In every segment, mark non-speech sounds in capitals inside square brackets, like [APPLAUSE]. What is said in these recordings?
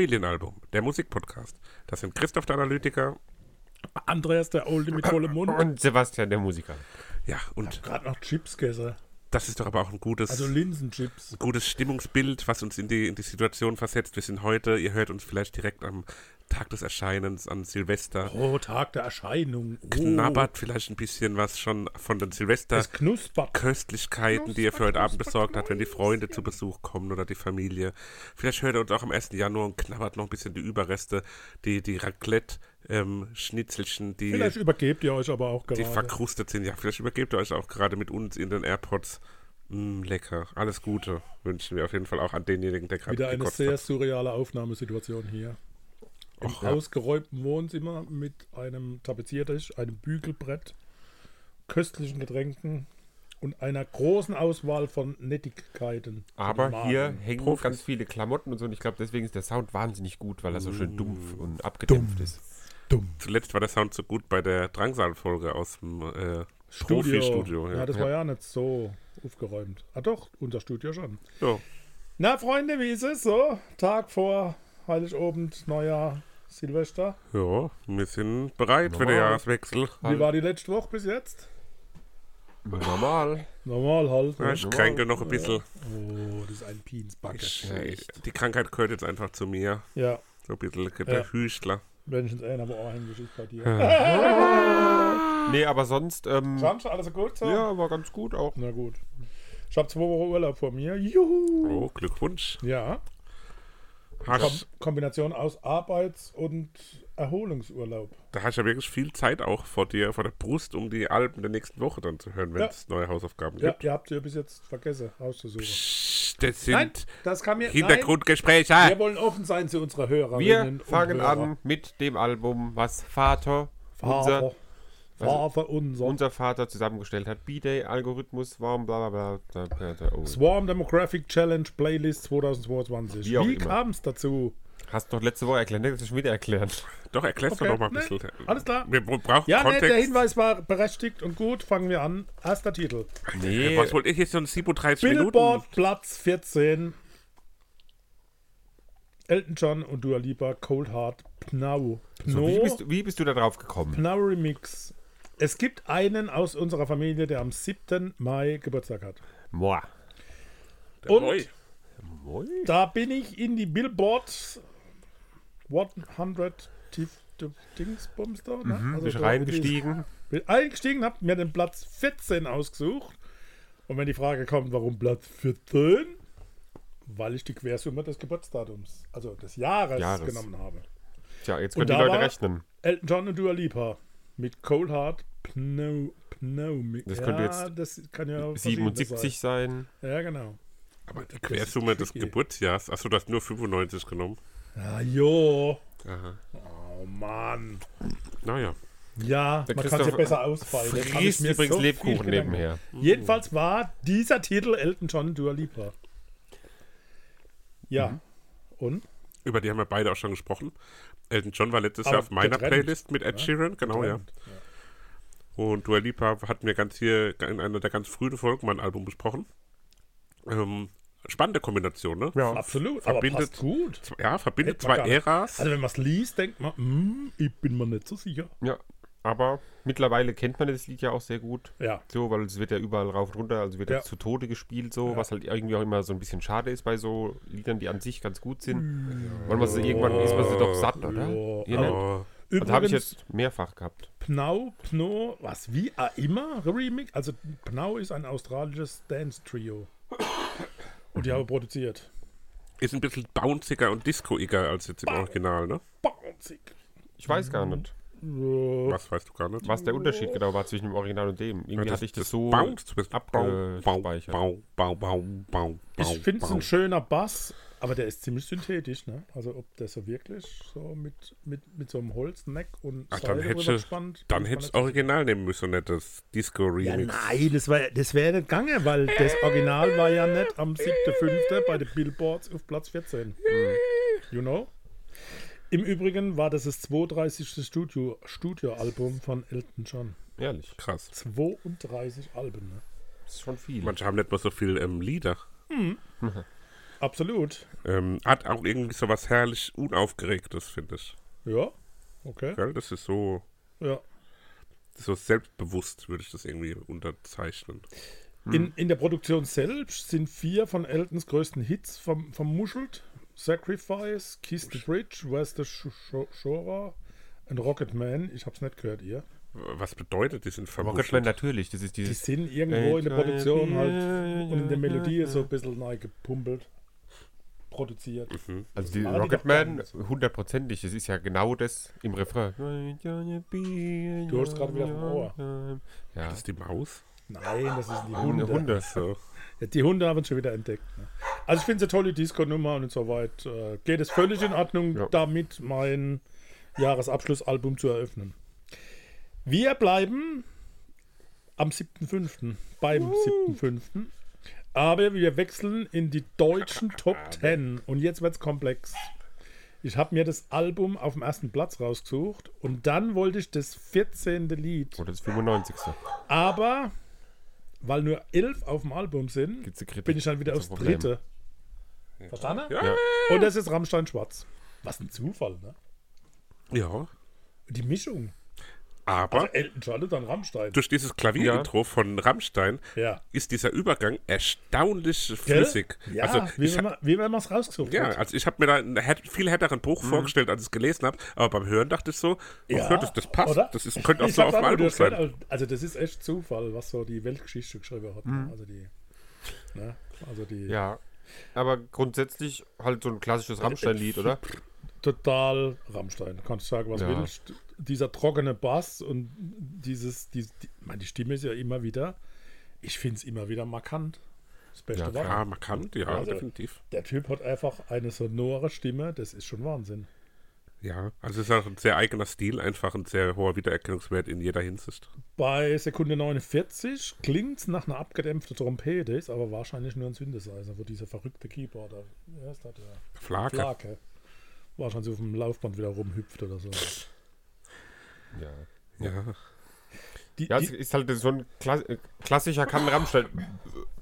Familienalbum, der Musikpodcast. Das sind Christoph der Analytiker. Andreas, der Olde mit vollem Mund. [LAUGHS] Und Sebastian, der Musiker. Ja, und Gerade noch Chips gegessen. das ist doch aber auch ein gutes, Also Linsenchips. gutes Stimmungsbild, was uns in die, in die Situation versetzt. Wir sind heute, ihr hört uns vielleicht direkt am Tag des Erscheinens, an Silvester. Oh, Tag der Erscheinung. Oh, Knabbert vielleicht ein bisschen was schon von den Silvester. Es knuspert. Köstlichkeiten, die ihr für heute Abend besorgt habt, wenn die Freunde zu Besuch kommen oder die Familie. Vielleicht hört ihr uns auch am 1. Januar und knabbert noch ein bisschen die Überreste, die, die Raclette-Schnitzelchen, die, Vielleicht übergebt ihr euch aber auch die gerade. verkrustet sind. Ja, vielleicht übergebt ihr euch auch gerade mit uns in den AirPods. Mm, lecker. Alles Gute wünschen wir auf jeden Fall auch an denjenigen, der gerade Wieder eine sehr hat. surreale Aufnahmesituation hier. Im ja. ausgeräumten Wohnzimmer mit einem Tapeziertisch, einem Bügelbrett, köstlichen Getränken und einer großen Auswahl von Nettigkeiten. Aber hier hängen Profis. ganz viele Klamotten und so. Und ich glaube, deswegen ist der Sound wahnsinnig gut, weil er so schön dumpf und abgedämpft ist. Dumm. Zuletzt war der Sound so gut bei der Drangsal-Folge aus dem äh, Studio. Profi-Studio. Ja, Ja. das war ja nicht so aufgeräumt. Ah doch, unser Studio schon. Ja. Na, Freunde, wie ist es so? Tag vor Heiligabend, Neujahr, Silvester. ja, wir sind bereit für den Normal. Jahreswechsel. Wie war die letzte Woche bis jetzt? Normal. Normal halt. Ja, Ne? ich kränke noch ein bisschen. Oh, das ist ein Pinsbacke. Die Krankheit gehört jetzt einfach zu mir. Ja, So ein bisschen der Ja. Hüstler. wenigstens einer, wo auch ist bei dir. [LAUGHS] Nee, aber sonst, ähm, Sonst alles gut so? ja, war ganz gut auch. Na gut. Ich habe zwei Wochen Urlaub vor mir. Juhu. Oh, Glückwunsch. Ja, Kom Kombination aus Arbeits- und Erholungsurlaub. da hast du ja wirklich viel Zeit auch vor dir, vor der Brust, um die Alben der nächsten Woche dann zu hören, wenn Ja. es neue Hausaufgaben Ja, gibt. ihr habt sie bis jetzt vergessen rauszusuchen. Psst, Das sind Nein, das kann mir. Hintergrundgespräche. Nein, wir wollen offen sein zu unserer Hörerinnen Wir und fangen Hörer. an mit dem Album, was Vater, Vater, unser, Vater unser. unser Vater zusammengestellt hat. B-Day, Algorithmus, Warm, bla bla bla. bla, bla, Oh. Swarm Demographic Challenge Playlist 2022. Wie auch Wie immer. kam es dazu? Hast du doch letzte Woche erklärt, das ist schon wieder erklärt. [LAUGHS] Doch, erklärst Okay, du noch mal ein ne, bisschen. alles klar. Wir bra- brauchen Ja, ne, Kontext. der Hinweis war berechtigt und gut. Fangen wir an. Erster Titel. Nee, Was wollte ich jetzt so in 37 Minuten? Billboard Platz 14. Elton John und Dua Lipa Cold Heart Pnau. so, Pno, wie, bist, du- wie bist du da drauf gekommen? Pnau Remix. Es gibt einen aus unserer Familie, der am 7. Mai Geburtstag hat. Moa. Der Und- Boy. Moi. Da bin ich in die Billboard 100 Tief Dingsbums da. Ne? Mhm, bist da reingestiegen. Bin eingestiegen, hab mir den Platz 14 ausgesucht. Und wenn die Frage kommt, warum Platz 14? Weil ich die Quersumme des Geburtsdatums, also des Jahres, Jahres. genommen habe. Tja, jetzt Und können die da Leute war- rechnen. Elton John und Dua Lipa mit Cold Heart Pneu, Pneu. Das könnte ja, jetzt das kann ja verschiedenes 77 sein. Sein. Ja, genau. Aber die Quersumme des [LAUGHS] tricky. Geburtsjahrs. Achso, du hast nur 95 genommen. Ja, jo. Aha. Oh Mann. Naja. Ja, Der man kann es ja besser ausfallen. Ich Frisst mir übrigens so Lebkuchen nebenher. Jedenfalls war dieser Titel Elton John Dua Lipa. Ja. Mhm. Und? Über die haben wir beide auch schon gesprochen. Elton John war letztes Aber Jahr auf meiner getrennt. Playlist mit Ed Ja, Sheeran, genau, ja. Getrennt. Und Dua Lipa hatten wir ganz hier in einer der ganz frühen Folgen mein Album besprochen. Ähm, spannende Kombination, ne? Ja. Absolut. Verbindet- aber passt gut. Ja, verbindet zwei. Äras. Also wenn man es liest, denkt man, hm, ich bin mir nicht so sicher. Ja, aber mittlerweile kennt man das Lied ja auch sehr gut. Ja. So, weil es wird ja überall rauf und runter, also wird Ja. ja. zu Tode gespielt, so, Ja. was halt irgendwie auch immer so ein bisschen schade ist bei so Liedern, die an sich ganz gut sind. Weil man sie irgendwann ist man sie doch satt, oder? Ja. Oh, Also habe ich Übrigens, jetzt mehrfach gehabt. Pnau, Pno, was, wie auch immer, Remix. Also Pnau ist ein australisches Dance-Trio. Und die haben produziert. ist ein bisschen bounciger und discoiger als jetzt im Original, ne? Bouncy. Ich weiß gar nicht, Ja. Was weißt du gar nicht? was der Unterschied genau war zwischen dem Original und dem. Irgendwie hatte ich das so. Bounce, du bist abgespeichert. Bau, bau, bau, bau, Ich finde es ein schöner Bass, aber der ist ziemlich synthetisch, ne? Also ob der so wirklich so mit, mit, mit so einem Holzneck und Ach, dann du gespannt, dann hättest Original nehmen müssen und nicht das sicher. Disco-Remix. Ja, nein, das, war- das wäre nicht gegangen, weil das Original war ja nicht am 7.5. bei den Billboards auf Platz 14. You know? Im Übrigen war das das 32. Studio, Studioalbum von Elton John. Ehrlich, Krass. 32 Alben, ne? das ist schon viel. Manche haben nicht mal so viel ähm, Lieder. [LAUGHS] absolut. Ähm, hat auch irgendwie so was herrlich Unaufgeregtes, finde ich. Ja, okay. Gell? Das ist so, Ja. so selbstbewusst, würde ich das irgendwie unterzeichnen. In, in der Produktion selbst sind vier von Eltons größten Hits verm vermuschelt. Sacrifice, Kiss the Bridge, Where's the Sh Sh Shora und Rocket Man. Ich hab's nicht gehört, ihr. Was bedeutet die sind Rocketman vermuschelt? natürlich, das ist Die dieses. sind irgendwo in der Produktion halt und in der Melodie so ein bisschen neu gepumpelt, produziert. Also die Rocketman, hundertprozentig, das ist ja genau das im Refrain. Du hast gerade wieder vom Ohr. Ja, Das ist die Maus? Nein, das sind die Hunde. Hunde. So. Ja, die Hunde haben es schon wieder entdeckt. Ne? Also ich finde es eine tolle Disco-Nummer und soweit äh, geht es völlig in Ordnung, Ja. damit mein Jahresabschlussalbum zu eröffnen. Wir bleiben am 7.5. beim 7.5. Aber wir wechseln in die deutschen Top 10 und jetzt wird es komplex. Ich habe mir das Album auf dem ersten Platz rausgesucht und dann wollte ich das 14. Lied. Oder das 95. Aber weil nur 11 auf dem Album sind, bin ich dann wieder aufs dritte. Verstanden? Ja. Ja. Und das ist Rammstein Schwarz. Was ein Zufall, ne? ja. Die Mischung. Aber Also Elton John und dann Rammstein. durch dieses Klavierintro von Rammstein Ja. ist dieser Übergang erstaunlich flüssig. Ja, also wie, ich wenn man, wie wenn man es rausgesucht ja, hat. also ich habe mir da einen viel härteren Bruch vorgestellt, als ich es gelesen habe, aber beim Hören dachte ich so, oh, ja, das, das passt, oder? das ist, könnte auch Ich so auf dem Album sein. gehört, Also das ist echt Zufall, was so die Weltgeschichte geschrieben hat. ne? Also die, ne? also die Ja. Aber grundsätzlich halt so ein klassisches Rammstein-Lied, oder? total Rammstein. Kannst sagen, was Ja. willst. Dieser trockene Bass und dieses, die, die, meine, die Stimme ist ja immer wieder, ich finde es immer wieder markant. Das Beste Ja, war. Ja, markant, ja, Also- definitiv. Der Typ hat einfach eine sonore Stimme, das ist schon Wahnsinn. Ja, also es ist auch ein sehr eigener Stil, einfach ein sehr hoher Wiedererkennungswert in jeder Hinsicht. Bei Sekunde 49 klingt es nach einer abgedämpften Trompete, ist aber wahrscheinlich nur ein Synthesizer, wo dieser verrückte Keyboarder, ja, ist das der Flake. Flake, wahrscheinlich auf dem Laufband wieder rumhüpft oder so. Ja. Ja. Die, Ja, die, ist halt so ein Kla klassischer kann Rammstein.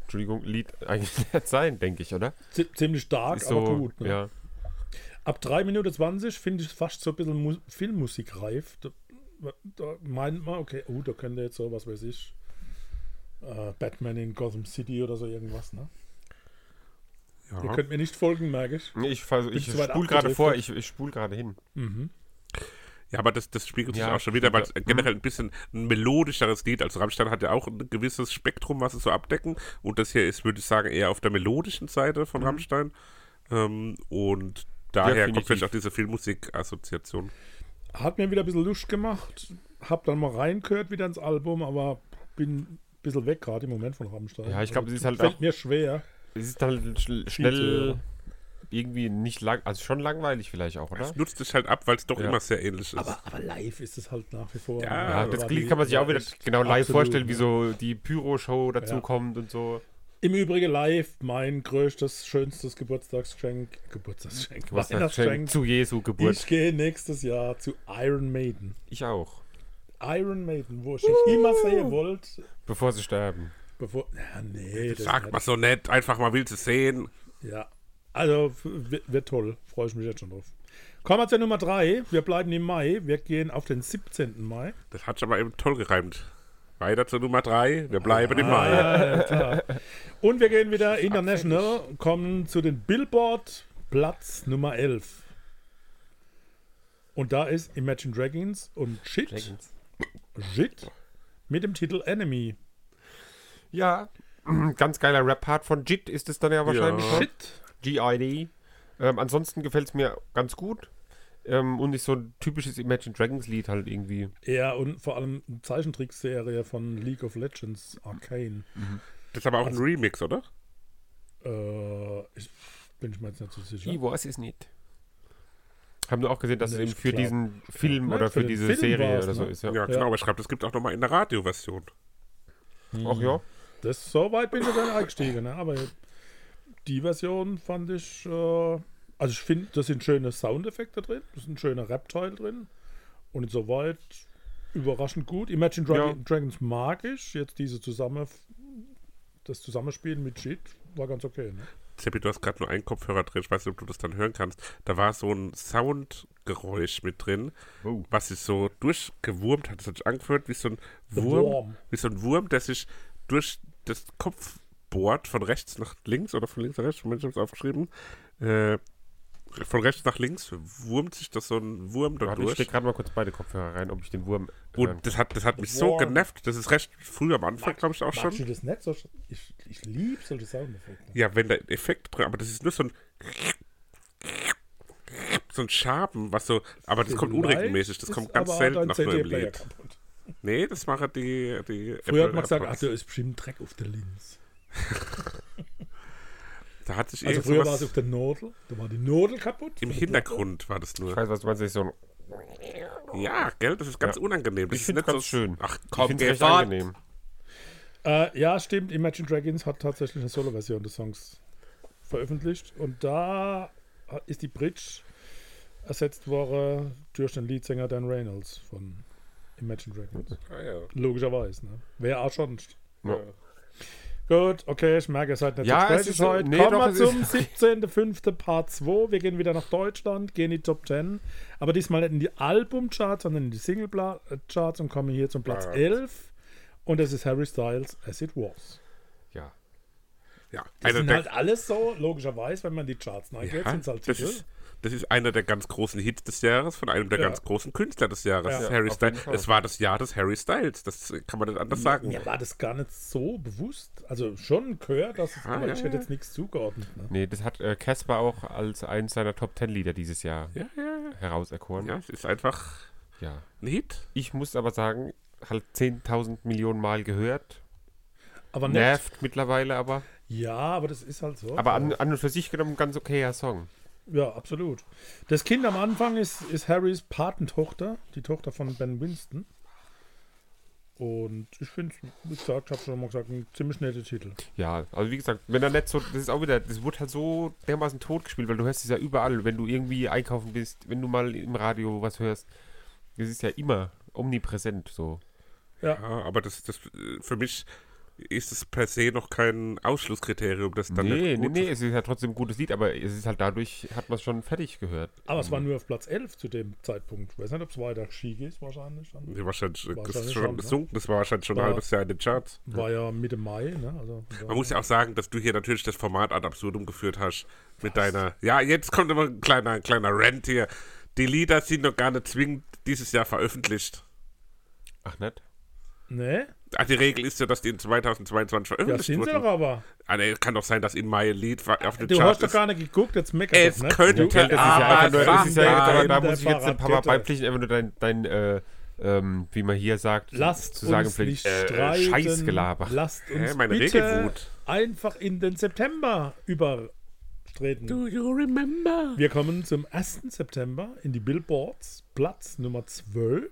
Entschuldigung, Lied eigentlich nicht [LAUGHS] sein, denke ich, oder? zi- ziemlich stark, Ist aber so, gut. Ne? ja. Ab 3 Minuten 20 finde ich es fast so ein bisschen Mu Filmmusik reif. Da, da meint man, okay, oh, da könnte jetzt so, was weiß ich, äh, Batman in Gotham City oder so irgendwas, ne? Ihr ja. könnt mir nicht folgen, merke ich. Nee, Ich, ich spule gerade vor, ich, ich spule gerade hin. Ja, aber das, das spiegelt sich Ja, auch schon wieder, weil es stimmt, generell ein bisschen ein melodischeres Lied. Also Rammstein hat ja auch ein gewisses Spektrum, was es so abdecken. Und das hier ist, würde ich sagen, eher auf der melodischen Seite von Rammstein. Ähm, und daher kommt vielleicht auch diese Filmmusik-Assoziation. Hat mir wieder ein bisschen Lust gemacht. Hab dann mal reingehört wieder ins Album, aber bin ein bisschen weg gerade im Moment von Rammstein. Ja, ich glaub, Also, es ist halt Fällt auch- mir schwer. Es ist zu schnell. Irgendwie nicht lang, also schon langweilig vielleicht auch, oder? Es nutzt sich halt ab, weil es doch Ja. immer sehr ähnlich ist. Aber, aber live ist es halt nach wie vor. Ja, Ja, das kann man sich auch wieder genau live absolut, vorstellen, wie so die Pyro-Show dazu Ja. kommt und so. Im Übrigen live mein größtes, schönstes Geburtstagsgeschenk. Geburtstagsgeschenk. Was Weihnachtsgeschenk. zu Jesu Geburt. Ich gehe nächstes Jahr zu Iron Maiden. Ich auch. Iron Maiden, wo ich dich immer sehen wollte. Bevor sie sterben. Bevor. Ja, nee, das Sag mal so nett, einfach mal willst du sehen. Ja. Also wird, wird toll. Freue ich mich jetzt schon drauf. Kommen wir zur Nummer 3. Wir bleiben im Mai. Wir gehen auf den 17. Mai. Das hat sich aber eben toll gereimt. Weiter zur Nummer 3. Wir bleiben im Mai. Ja, klar. Und wir gehen wieder international, kommen zu den Billboard Platz Nummer 11. Und da ist Imagine Dragons und Shit, Shit mit dem Titel Enemy. Ja, ganz geiler Rap-Part von JIT ist es dann ja wahrscheinlich. Ja. Shit. GID. Ähm, ansonsten gefällt es mir ganz gut. Ähm, und ist so ein typisches Imagine Dragons Lied halt irgendwie. Ja, und vor allem eine Zeichentrickserie von League of Legends Arcane. Das ist aber auch ein Remix, oder? Äh, ich bin ich mir jetzt nicht so sicher. Ich weiß es nicht. Haben wir auch gesehen, dass Nee, es eben für glaub- diesen Film oder für für diese Film Serie oder so ne? ist. Ja. Ja, genau. Aber ich glaube, das gibt auch nochmal in der Radioversion. Ach ja. Das, so weit bin ich dann eingestiegen, ne? aber die Version fand ich, äh, also ich finde, da sind schöne Soundeffekte drin, da sind schöne Rap-Teil drin und insoweit überraschend gut. Imagine Dra Ja. Dragons mag ich, jetzt diese zusammen, das Zusammenspielen mit Shit war ganz okay. Ne? Seppi, du hast gerade nur einen Kopfhörer drin, ich weiß nicht, ob du das dann hören kannst. Da war so ein Soundgeräusch mit drin, Oh. was sich so durchgewurmt hat. Das hat sich angefühlt wie so ein Wurm, Wurm. wie so ein Wurm, der sich durch das Kopf bohrt, von rechts nach links oder von links nach rechts, ich habe es aufgeschrieben. Äh, von rechts nach links wurmt sich das so ein Wurm da Warte, ich durch. stecke gerade mal kurz beide Kopfhörer rein, ob ich den Wurm Und das hat, das hat mich so Wurm. genervt. Das ist recht früh am Anfang, glaube ich, auch schon. Du das nicht so? Ich, ich liebe solche Soundeffekte. Ja, wenn der Effekt drin, aber das ist nur so ein so ein Schaben, was so, aber das kommt unregelmäßig, das kommt ganz selten nach nur im Lied. kaputt. Nee, das machen die, die Früher hat Apple man gesagt, ach, da ist bestimmt Dreck auf der Linz. [LAUGHS] Da hat sich Also früher war es auf der Nodel, da war die Nodel kaputt. im Hintergrund war das Ich nur. weiß, was du meinst, so ein, Ja, gell, das ist ganz Ja. unangenehm. Das ich ist finde nicht es ganz so, schön. Ach ich komm, finde es recht angenehm. Äh, ja, stimmt, Imagine Dragons hat tatsächlich eine Solo-Version des Songs veröffentlicht und da ist die Bridge ersetzt worden durch den Leadsänger Dan Reynolds von Imagine Dragons. Ah, ja. Logischerweise, ne? Wer auch schon. Ja. Gut, okay, ich merke, ihr seid nicht Ja, so es ist heute. nee, Kommen doch, wir es zum ist- [LAUGHS] 17.05. Part 2. Wir gehen wieder nach Deutschland, gehen in die Top 10. Aber diesmal nicht in die Albumcharts, sondern in die Single-Charts und kommen hier zum Platz Ja. 11. Und das ist Harry Styles, As It Was. Ja. ja. Das Einer sind halt alles so, logischerweise, wenn man die Charts ja, sind es halt das, Titel. ist, das ist einer der ganz großen Hits des Jahres von einem der Ja. ganz großen Künstler des Jahres. Ja. Harry Styles. Es war das Jahr des Harry Styles. Das kann man nicht anders sagen. Mir war das gar nicht so bewusst. Also schon gehört, dass es, Ah, aber ja, ich hätte jetzt nichts zugeordnet. Ne? Nee, das hat äh, Casper auch als eins seiner Top 10 Lieder dieses Jahr Ja, ja, herauserkoren. ja. Es ist einfach ja. ein Hit. Ich muss aber sagen, halt 10.000 Millionen Mal gehört. Aber. Nervt mittlerweile aber. Ja, aber das ist halt so. Aber an, an und für sich genommen ein ganz okayer Song. Ja, absolut. Das Kind am Anfang ist, ist Harrys Patentochter, die Tochter von Ben Winston. Und ich finde, wie gesagt, ich habe schon mal gesagt, ein ziemlich netter Titel. Ja, also wie gesagt, wenn er nicht so, das ist auch wieder, das wird halt so dermaßen tot gespielt, weil du hörst es ja überall, wenn du irgendwie einkaufen bist, wenn du mal im Radio was hörst. Das ist ja immer omnipräsent so. Ja, aber das, das für mich ist es per se noch kein Ausschlusskriterium, das dann nee, nee, gut nee, es ist ja trotzdem ein gutes Lied, aber es ist halt dadurch, hat man es schon fertig gehört. Aber es war nur auf Platz 11 zu dem Zeitpunkt. Ich weiß nicht, ob es weiter schick ist, wahrscheinlich. Dann Nee, wahrscheinlich, äh, das Wahrscheinlich ist schon schon, ne? gesunken. Das war wahrscheinlich schon ein War- halbes Jahr in den Charts. war ja Mitte Mai. Ne? Also, Man muss ja auch sagen, dass du hier natürlich das Format ad absurdum geführt hast mit deiner. Ja, jetzt kommt immer ein kleiner, ein kleiner Rant hier. Die Lieder sind noch gar nicht zwingend dieses Jahr veröffentlicht. Ach, nicht? Nee, Ach, die Regel ist ja, dass die in 2022 ja, veröffentlicht sind sie wurden. doch aber. Ah, nee, kann doch sein, dass in Mai ein Lied war- auf den Du Charts hast doch gar nicht geguckt, jetzt meckert Es nicht. könnte Du- das ist ja aber einfach nur, ist ja aber da muss ich jetzt ein paar Mal beipflichten, einfach nur dein, dein äh, ähm, wie man hier sagt, Lasst zu sagen uns nicht äh, streiten. Scheißgelaber. Lasst uns Hä, meine bitte Regelwut. einfach in den September übertreten. Do you remember? Wir kommen zum 1. September in die Billboards, Platz Nummer 12.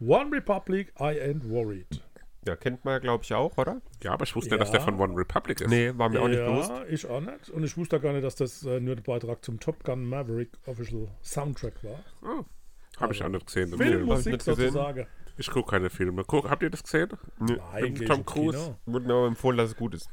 One Republic, I Ain't Worried. Ja, kennt man, glaube ich, auch, oder? Ja, aber ich wusste nicht, dass der Ja. von One Republic ist. Nee, war mir auch nicht ja, bewusst. ich auch nicht. Und ich wusste gar nicht, dass das äh, nur der Beitrag zum Top Gun Maverick Official Soundtrack war. Oh, Habe ich auch nicht gesehen. Filmmusik nicht gesehen. sozusagen. Ich gucke keine Filme. Guck, habt ihr das gesehen? Nö. Nein, ich Tom Cruise. Wurde mir aber empfohlen, dass es gut ist.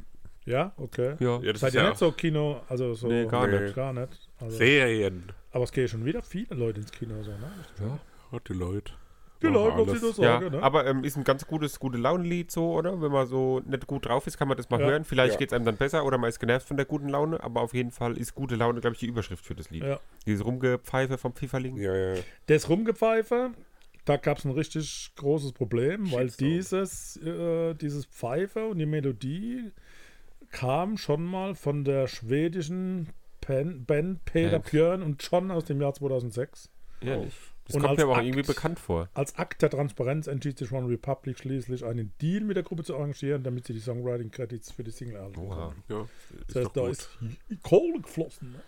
Ja, okay. Ja. Ja, das Seid ist ihr ja nicht so Kino, also so Nee, gar nicht. Gar nicht. Also, Serien. aber es gehen schon wieder viele Leute ins Kino. So, ne? ja. Oh, die Leute. Die Machen Leute, was alles. sie Ja, sagen. ne? aber ähm, ist ein ganz gutes, gute Laune-Lied so, oder? Wenn man so nicht gut drauf ist, kann man das mal Ja. hören. Vielleicht Ja. geht es einem dann besser oder man ist genervt von der guten Laune, aber auf jeden Fall ist gute Laune, glaube ich, die Überschrift für das Lied. Ja. Dieses Rumgepfeife vom Pfifferling. Ja, ja. Das Rumgepfeife, da gab es ein richtig großes Problem, weil dieses, äh, dieses Pfeife und die Melodie kam schon mal von der schwedischen Pen, Band Peter. Björn und John aus dem Jahr 2006. Ehrlich. Das Und kommt mir aber auch Akt- irgendwie bekannt vor. Als Akt der Transparenz entschied sich One Republic schließlich, einen Deal mit der Gruppe zu arrangieren, damit sie die Songwriting-Credits für die Single erhalten. Oha. ja ist Das doch heißt, da gut. ist Kohle geflossen. Ne?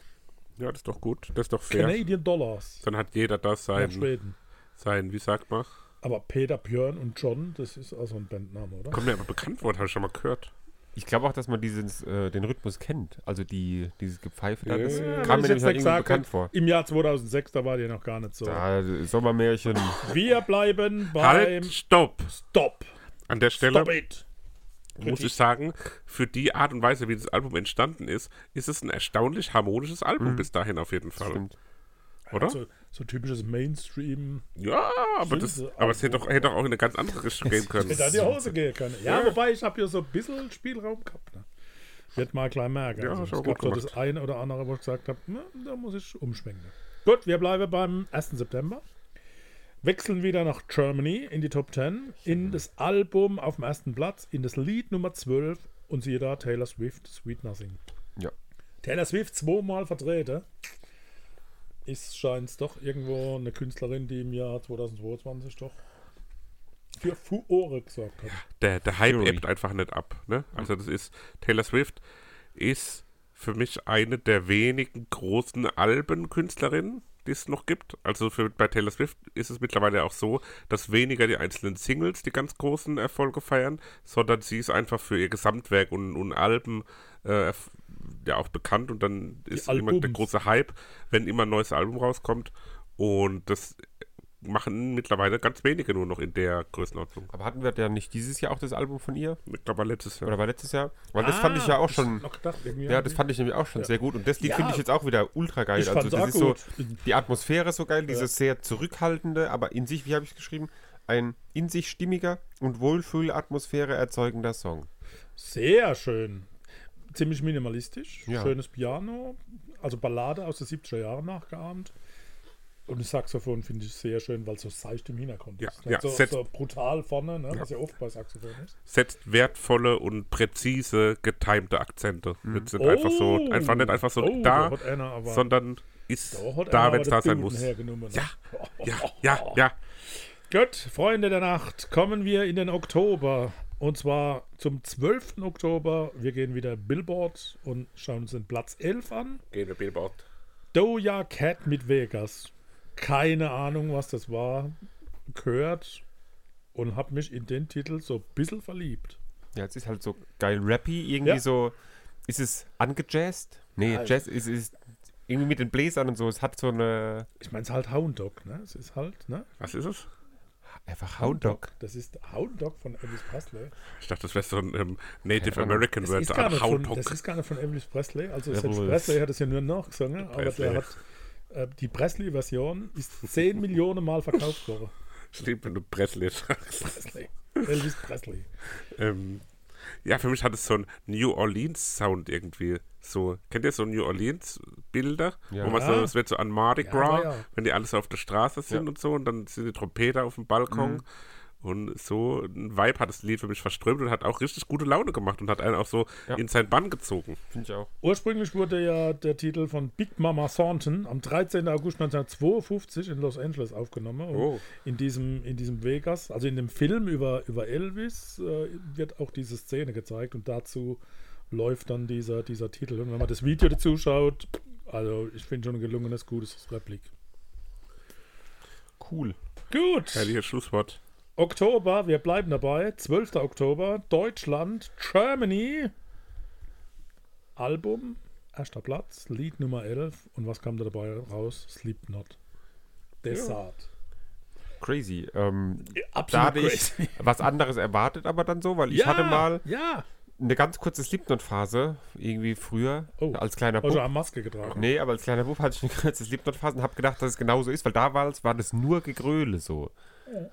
Ja, das ist doch gut. Das ist doch fair. Canadian Dollars. Dann hat jeder das sein, Schweden. sein, wie sagt man? Aber Peter Björn und John, das ist also ein Bandname, oder? Kommt mir aber bekannt vor, habe ich schon mal gehört. Ich glaube auch, dass man dieses, äh, den Rhythmus kennt. Also die, dieses Gepfeife da, das Ja, kam mir ich nämlich jetzt halt nicht irgendwie bekannt vor. Im Jahr 2006, da war die noch gar nicht so. Da, Sommermärchen. Wir bleiben beim Halt, stopp! Stop. An der Stelle, Stop it. muss ich sagen, für die Art und Weise, wie das Album entstanden ist, ist es ein erstaunlich harmonisches Album bis dahin auf jeden Fall. Stimmt. Oder? So, so typisches Mainstream. Ja, aber, das, aber es hätte doch, hätte doch auch in eine ganz andere Richtung gehen können. Hätte an die Hose gehen können. Ja, wobei ich habe hier so ein bisschen Spielraum gehabt. Ne? Wird mal klein merken. Ja, also, gab gut so das eine oder andere, wo ich gesagt habe, na, da muss ich umschwenken. Gut, wir bleiben beim 1. September. Wechseln wieder nach Germany in die Top 10, in das Album auf dem ersten Platz, in das Lied Nummer 12 und siehe da Taylor Swift, Sweet Nothing. Ja. Taylor Swift zweimal vertreten. Ist scheint doch irgendwo eine Künstlerin, die im Jahr 2022 doch für Furore gesorgt hat. der, der Hype Fury. ebbt einfach nicht ab. Ne? Also das ist, Taylor Swift ist für mich eine der wenigen großen Albenkünstlerinnen, die es noch gibt. Also für, bei Taylor Swift ist es mittlerweile auch so, dass weniger die einzelnen Singles die ganz großen Erfolge feiern, sondern sie ist einfach für ihr Gesamtwerk und, und Alben äh, ja auch bekannt und dann ist immer der große Hype, wenn immer ein neues Album rauskommt. Und das machen mittlerweile ganz wenige nur noch in der Größenordnung. Aber hatten wir ja nicht dieses Jahr auch das Album von ihr? Ich glaube, letztes Jahr. Oder war letztes Jahr? Weil das fand ich ja auch schon. Ja, das fand ich nämlich auch schon Ja. sehr gut. Und das Lied Ja. finde ich jetzt auch wieder ultra geil. Ich Also das auch ist so gut. die Atmosphäre so geil, dieses sehr zurückhaltende, aber in sich, wie habe ich es geschrieben, ein in sich stimmiger und Wohlfühlatmosphäre erzeugender Song. Sehr schön. Ziemlich minimalistisch. Ja. Schönes Piano. Also Ballade aus den 70er Jahren nachgeahmt. Und das Saxophon finde ich sehr schön, weil es so seicht im Hintergrund Ja, ist. ja, Nicht so, setzt- so brutal vorne, ne? was ja oft bei Saxophon ist. setzt wertvolle und präzise getimte Akzente. Jetzt sind Oh. einfach so, einfach nicht einfach so Oh, da, einer aber- sondern ist Da wenn es da sein muss. ne? Ja, ja, [LAUGHS] ja, ja. Gut, Freunde der Nacht, kommen wir in den Oktober. Und zwar zum 12. Oktober. Wir gehen wieder Billboard und schauen uns den Platz 11 an. Gehen wir Billboard. Doja Cat mit Vegas. Keine Ahnung, was das war. Gehört und habe mich in den Titel so ein bisschen verliebt. Ja, es ist halt so geil rappy, irgendwie Ja. so. Ist es angejazzt? Nee, Nein. Jazz ist, ist irgendwie mit den Bläsern und so. Es hat so eine. Ich meine, es ist halt Hound Dog, ne? Es ist halt, ne? Was ist es? Einfach Hound Dog. Das ist Hound Dog von Elvis Presley. Ich dachte, das wäre so ein ähm, Native. American Das Word, ist, gar ein nicht von, Hound das Dog. ist gar nicht von Elvis Presley. Also Elvis. selbst Presley hat es ja nur nachgesungen, aber der hat äh, die Presley-Version ist 10 [LAUGHS] Millionen Mal verkauft worden. Ich liebe, wenn du Presley sagst. Presley. Elvis Presley. Ähm, ja, für mich hat es so einen New Orleans-Sound irgendwie. So, kennt ihr so New Orleans-Bilder? Ja. Wo man so, Ja. es wird so an Mardi Ja, Gras, aber ja. wenn die alles auf der Straße sind Ja. und so, und dann sind die Trompeter auf dem Balkon. Mhm. Und so ein Vibe hat das Lied für mich verströmt und hat auch richtig gute Laune gemacht und hat einen auch so Ja. in seinen Bann gezogen. Finde ich auch. Ursprünglich wurde ja der Titel von Big Mama Thornton am 13. August 1952 in Los Angeles aufgenommen. Und Oh. in, diesem, in diesem Vegas, also in dem Film über, über Elvis, äh, wird auch diese Szene gezeigt und dazu läuft dann dieser, dieser Titel. Und wenn man das Video dazu schaut, also ich finde schon ein gelungenes, gutes Replik. Cool. Gut. Herrliches Schlusswort. Oktober, wir bleiben dabei. 12. Oktober, Deutschland, Germany. Album, erster Platz, Lied Nummer 11. Und was kam da dabei raus? Slipknot. Desart. Crazy. Ähm, da Absolut hatte ich [LAUGHS] was anderes erwartet, aber dann so, weil ich ja, hatte mal Ja. eine ganz kurze Slipknot-Phase, irgendwie früher, Oh. als kleiner Also Bub. eine Maske getragen. Nee, aber als kleiner Bub hatte ich eine [LAUGHS] kurze Slipknot-Phase und habe gedacht, dass es genauso ist, weil damals war das nur Gegröle so.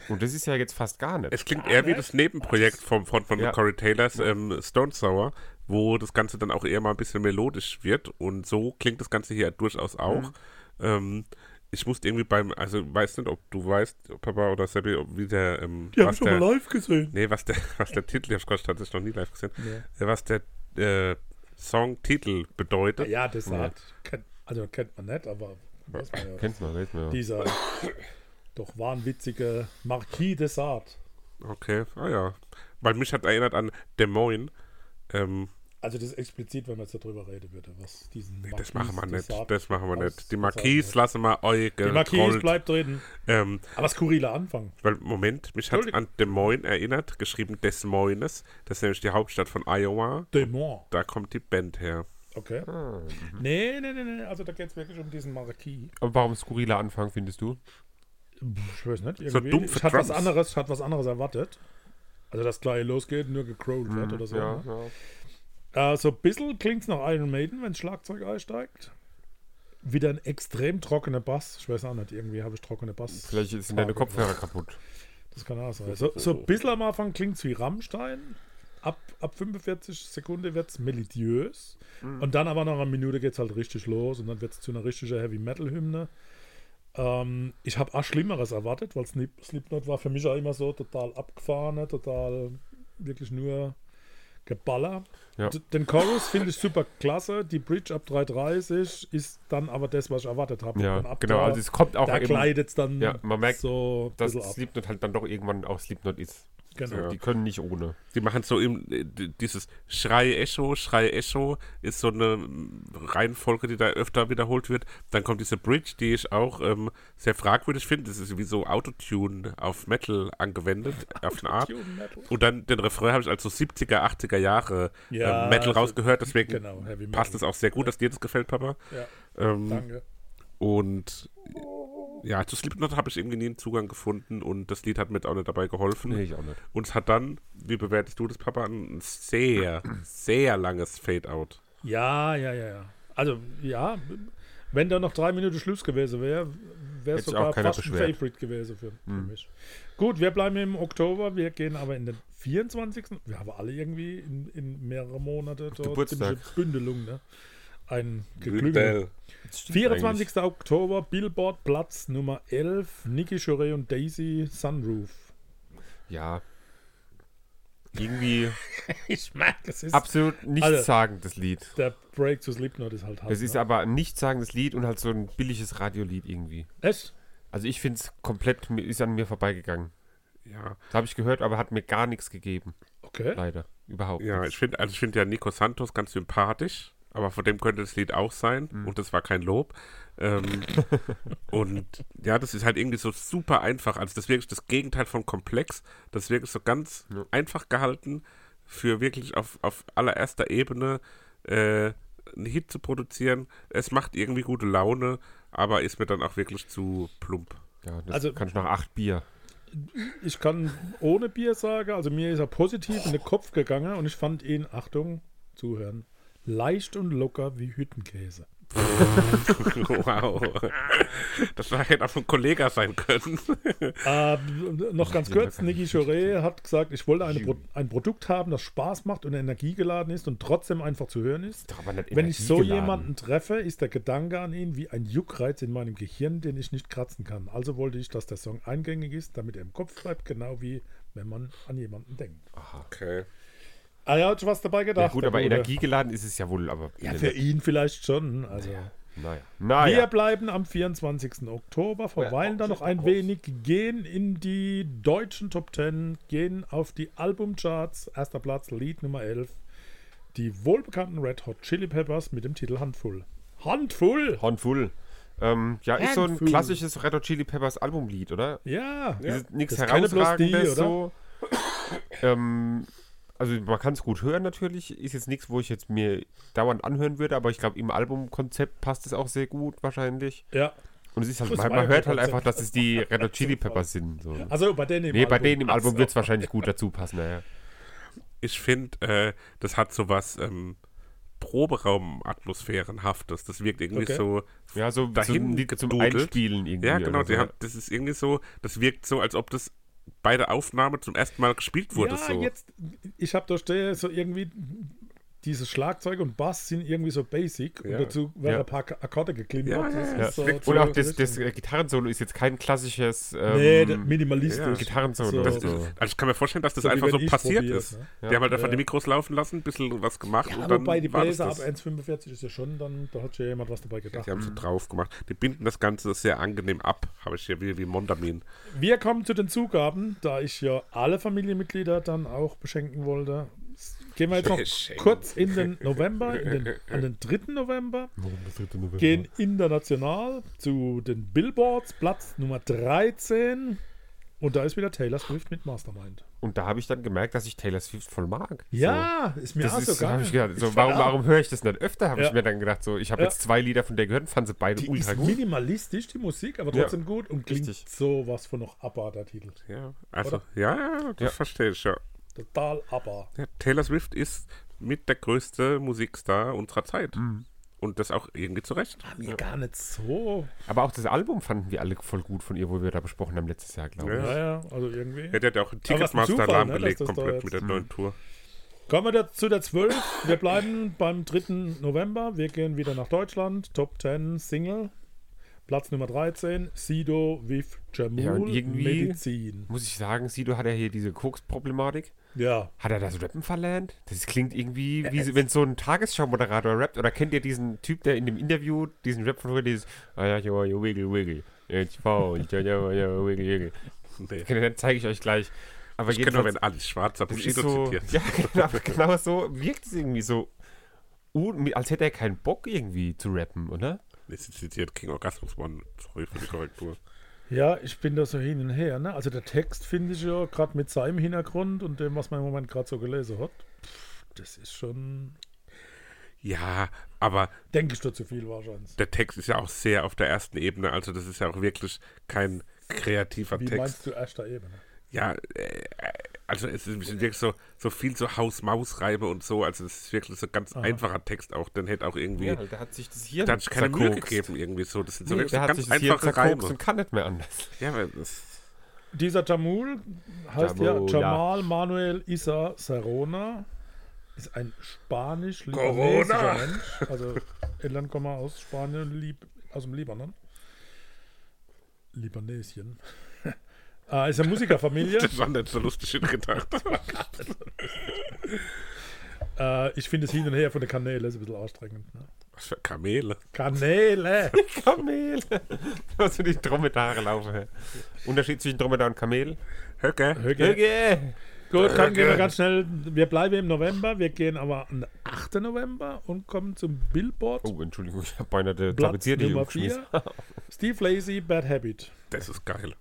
Und das ist ja jetzt fast gar nicht. Es klingt eher wie das Nebenprojekt vom, von, von Ja. Corey Taylors ähm, Stone Sour, wo das Ganze dann auch eher mal ein bisschen melodisch wird. Und so klingt das Ganze hier durchaus auch. Ähm, ich musste irgendwie beim, also weiß nicht, ob du weißt, Papa oder Seppi, ob wie der, ähm, Die haben was schon der, mal live gesehen. nee, was der, was der Titel, ich hab's Gott tatsächlich noch nie live gesehen, Nee. äh, was der äh, Songtitel bedeutet. Ja, Desart. Kennt, also kennt man nicht, aber weiß man ja. Kennst du mal, weiß man ja. Dieser [LAUGHS] doch wahnwitzige Marquis Desart. Okay, ah ja. Weil mich hat erinnert an Des Moines. Ähm, Also das ist explizit, wenn man jetzt darüber reden würde, was diesen nee, Marquis das machen wir nicht. Das machen wir nicht. Die. Marquise lassen wir euch Die Marquis bleibt drin. Ähm, Aber skurriler Anfang. weil, Moment, mich hat an Des Moines erinnert, geschrieben Des Moines. Das ist nämlich die Hauptstadt von Iowa. Dämon. Da kommt die Band her. Okay. Ah. Nee, nee, nee, nee. Also da geht es wirklich um diesen Marquis. Aber warum skurriler Anfang, findest du? Ich weiß nicht. So Irgendwie. dumpfe ich hatte was anderes, hatte was anderes erwartet. Also, dass gleich losgeht, nur gecrollt wird oder so. ja, ne? ja. Äh, so ein bisschen klingt es nach Iron Maiden, wenn Schlagzeug einsteigt. Wieder ein extrem trockener Bass. Ich weiß auch nicht, irgendwie habe ich trockene Bass. Vielleicht sind deine Kopfhörer kaputt. Das kann auch sein. So, so ein bisschen am Anfang klingt es wie Rammstein. Ab, ab 45 Sekunden wird es melodiös. Und dann aber nach einer Minute geht es halt richtig los und dann wird es zu einer richtigen Heavy-Metal-Hymne. Ähm, ich habe auch Schlimmeres erwartet, weil Slip, Slipknot war für mich auch immer so total abgefahren, total wirklich nur Geballer. Ja. Den Chorus finde ich super klasse. Die Bridge ab 3.30 ist dann aber das, was ich erwartet habe. Ja, genau. da- Also es kommt auch da eben, gleitet es dann Ja, man merkt, so dass. Slipknot halt dann doch irgendwann auch Slipknot ist. Genau. Ja. Die können nicht ohne. Die machen so im, äh, dieses Schrei-Echo, Schrei-Echo ist so eine mm, Reihenfolge, die da öfter wiederholt wird. Dann kommt diese Bridge, die ich auch ähm, sehr fragwürdig finde. Das ist wie so Autotune auf Metal angewendet, [LAUGHS] auf eine Art. Und dann den Refrain habe ich als so 70er, 80er Jahre Ja, ähm, Metal also- rausgehört, deswegen Genau, Heavy Metal. passt es auch sehr gut, dass dir das gefällt, Papa. Ja, Ähm, danke. Und ja, zu Slipknot habe ich irgendwie nie einen Zugang gefunden und das Lied hat mir jetzt auch nicht dabei geholfen. Nee, ich auch nicht. Und es hat dann, wie bewertest du das, Papa, ein sehr, sehr langes Fade-out. Ja, ja, ja, ja. Also, ja, wenn da noch drei Minuten Schluss gewesen wäre, wäre es sogar fast ein beschwert. Favorite gewesen für, für mich. Gut, wir bleiben im Oktober, wir gehen aber in den 24. Wir haben alle irgendwie in, in mehrere Monate dort Bündelung, ne? Ein stimmt 24. Oktober, Billboard Platz Nummer 11, Nicky Chore und Daisy Sunroof. eigentlich. Ja. Irgendwie [LAUGHS] Ich merke, es ist absolut Also- nichtssagendes Lied. der Break zu Slipknot ist halt halt. Es ist ne? aber ein nichtssagendes Lied und halt so ein billiges Radiolied irgendwie. Echt? Also ich finde es komplett, ist an mir vorbeigegangen. Ja, Das habe ich gehört, aber hat mir gar nichts gegeben. Okay. Leider. Überhaupt ja nichts. ich finde also ich finde ja Nico Santos ganz sympathisch, aber von dem könnte das Lied auch sein Mhm. und das war kein Lob. Ähm, [LAUGHS] und ja, das ist halt irgendwie so super einfach. Also das ist wirklich das Gegenteil von komplex. Das ist wirklich so ganz Ja. einfach gehalten für wirklich auf, auf allererster Ebene äh, einen Hit zu produzieren. Es macht irgendwie gute Laune, aber ist mir dann auch wirklich zu plump. Ja, das Also- kann ich nach acht Bier. Ich kann ohne Bier sagen, also mir ist er positiv in den Kopf gegangen und ich fand ihn, Achtung, zuhören, leicht und locker wie Hüttenkäse. [LAUGHS] wow. Das hätte auch ein Kollege sein können. Ähm, noch ganz kurz, Niki ich Chore hat gesagt, ich wollte eine Pro ein Produkt haben, das Spaß macht und energiegeladen ist und trotzdem einfach zu hören ist. Wenn ich so jemanden treffe, ist der Gedanke an ihn wie ein Juckreiz in meinem Gehirn, den ich nicht kratzen kann. Also wollte ich, dass der Song eingängig ist, damit er im Kopf bleibt, genau wie wenn man an jemanden denkt. Okay. Ah ja, hat was dabei gedacht. Ja gut, aber energiegeladen ist es ja wohl, aber. Ja, für ihn vielleicht schon. Also. Naja. Wir Naja. bleiben am 24. Oktober, verweilen da noch ein wenig, gehen in die deutschen Top 10, gehen auf die Albumcharts. Erster Platz, Lied Nummer 11. Die wohlbekannten Red Hot Chili Peppers mit dem Titel Handvoll. Handvoll! Handvoll. Ähm, ja, ist so ein klassisches Red Hot Chili Peppers Albumlied, oder? Ja, Ist nichts die, herausragendes oder? so. [COUGHS] ähm, also man kann es gut hören natürlich. Ist jetzt nichts, wo ich jetzt mir dauernd anhören würde, aber ich glaube, im Albumkonzept passt es auch sehr gut wahrscheinlich. ja. Und es ist halt, man, man hört halt einfach, dass es die [LAUGHS] Red Hot Chili Peppers sind. So. Also bei denen im nee, bei Album. denen im Album wird es wahrscheinlich gut dazu passen. Naja. Ich finde, äh, das hat so was ähm, Proberaum-Atmosphärenhaftes. Das wirkt irgendwie Okay. so Ja, so dahin zum, zum. Einspielen irgendwie. Ja, genau. haben, das ist irgendwie so, das wirkt so, als ob das bei der Aufnahme zum ersten Mal gespielt wurde. ja, so. jetzt, ich habe da so irgendwie, dieses Schlagzeug und Bass sind irgendwie so basic Ja. und dazu werden Ja. ein paar Ak- Akkorde geklimpert. Ja, ja, Das ja. ist so- Und auch das, das Gitarrensolo ist jetzt kein klassisches ähm, Nee, der- minimalistisch. ja. Gitarrensolo. So- das so. ist, also ich kann mir vorstellen, dass das So einfach so passiert probiert, ist. ne? Die haben halt einfach Ja. die Mikros laufen lassen, ein bisschen was gemacht Ja, und dann wobei die Bläser ab das. 1,45 ist ja schon, dann da hat schon jemand was dabei gedacht. Die haben so drauf gemacht. Die binden das Ganze sehr angenehm ab, habe ich hier wie, wie Mondamin. Wir kommen zu den Zugaben, da ich ja alle Familienmitglieder dann auch beschenken wollte. Gehen wir jetzt noch Beschenken. kurz in den November, in den, an den 3. November, gehen international zu den Billboards, Platz Nummer 13. Und da ist wieder Taylor Swift mit Mastermind. Und da habe ich dann gemerkt, dass ich Taylor Swift voll mag. Ja, ist mir Das auch ist, so gegangen. ich gedacht, so, Ich warum, warum höre ich das nicht öfter, habe Ja. ich mir dann gedacht. So, ich habe Ja. jetzt zwei Lieder von der gehört, fand sie beide Die ultra ist gut. minimalistisch, die Musik, aber Ja, trotzdem gut und klingt richtig. so was von noch ABBA, der Titel. Ja, also, Oder? ja, ja, das Ja. verstehe ich, ja. Total aber. Ja, Taylor Swift ist mit der größte Musikstar unserer Zeit. Und das auch irgendwie zu Recht. War mir gar nicht so. Aber auch das Album fanden wir alle voll gut von ihr, wo wir da besprochen haben letztes Jahr, glaube ich. Ja. Ja, ja, also irgendwie. Er hat ja auch einen Aber was ein Ticketmaster Zufall, ne, da komplett mit der neuen Tour. Kommen wir zu der 12. Wir bleiben beim 3. November. Wir gehen wieder nach Deutschland. Top 10 Single. Platz Nummer 13. Sido with Jamul Ja, und irgendwie- Medizin. Muss ich sagen, Sido hat ja hier diese Koks-Problematik. Ja. Hat er das Rappen verlernt? Das klingt irgendwie, wie so- wenn so ein Tagesschau-Moderator rappt. Oder kennt ihr diesen Typ, der in dem Interview diesen Rap von früher dieses Ah ja, ja, ja, wiggle, wiggle. Jetzt faul, ja, ja, ja, wiggle, wiggle. Nee. Den zeige ich euch gleich. Aber Ich kenne nur, wenn alles ist Bushido so, zitiert. [LAUGHS] ja, genau, genau so wirkt es irgendwie so, als hätte er keinen Bock irgendwie zu rappen, oder? Sie zitiert King Orgasmus One. Sorry für die Korrektur. Ja, ich bin da so hin und her. Ne? Also der Text finde ich ja gerade mit seinem Hintergrund und dem, was man im Moment gerade so gelesen hat. Pff, das ist schon, Ja, aber denke ich, da zu viel wahrscheinlich. der Text ist ja auch sehr auf der ersten Ebene. Also das ist ja auch wirklich kein kreativer Wie Text. meinst du erster Ebene? Ja, äh, also es ist wirklich so, so viel so Haus-Maus-Reibe und so. Also es ist wirklich so ganz einfacher Text auch. Dann hätte auch irgendwie, Ja, der hat sich das hier da hat sich keine Mühe gegeben irgendwie so. Das sind so Nee, wirklich so hat ganz sich einfache Reime. und kann nicht mehr anders. Ja, aber das, Dieser Jamul heißt Jamul, ja ja. Jamal Manuel Isa Serona. Ist ein spanisch-libanesischer. Mensch. Also Eltern kommen aus Spanien, aus dem Libanon. Libanesien. Äh, ist eine Musikerfamilie. [LAUGHS] das war nicht so lustig hingedacht. [LAUGHS] äh, ich finde es hin und her von den Kanälen ist ein bisschen anstrengend. Ne? Was für Kamele. Kanäle! Kamel. Was für die Dromedare laufen. Unterschied zwischen Dromedar und Kamel? Höcke. Höge. Höge. Gut, dann gehen wir ganz schnell. Wir bleiben im November. Wir gehen aber am 8. November und kommen zum Billboard. Oh, Entschuldigung, ich habe beinahe der Platz Tapezierte Nummer umgeschmissen. [LAUGHS] 4. Steve Lazy, Bad Habit. Das ist geil.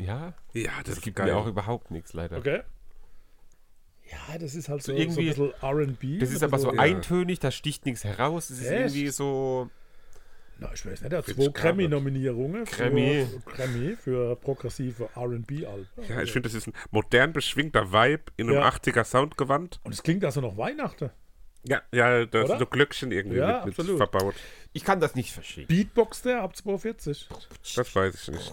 Ja, Ja, das, das gibt geil. mir auch überhaupt nichts, leider. Okay. Ja, das ist halt so, So so, irgendwie- ein bisschen RB. Das ist aber so bisschen- Ja. eintönig, da sticht nichts heraus. Es ist Echt? irgendwie so. Na, ich weiß nicht, er hat zwei. Grammy-Nominierungen für, Grammy. Grammy für progressive RB-Alben. Ja, ich finde, das ist ein modern beschwingter Vibe in einem Ja. 80er Soundgewand. Und es klingt also noch Weihnachten. Ja, ja, da sind so Glöckchen irgendwie Ja, mit, mit verbaut. Ich kann das nicht verstehen. Beatbox der ab 240. Das weiß ich nicht.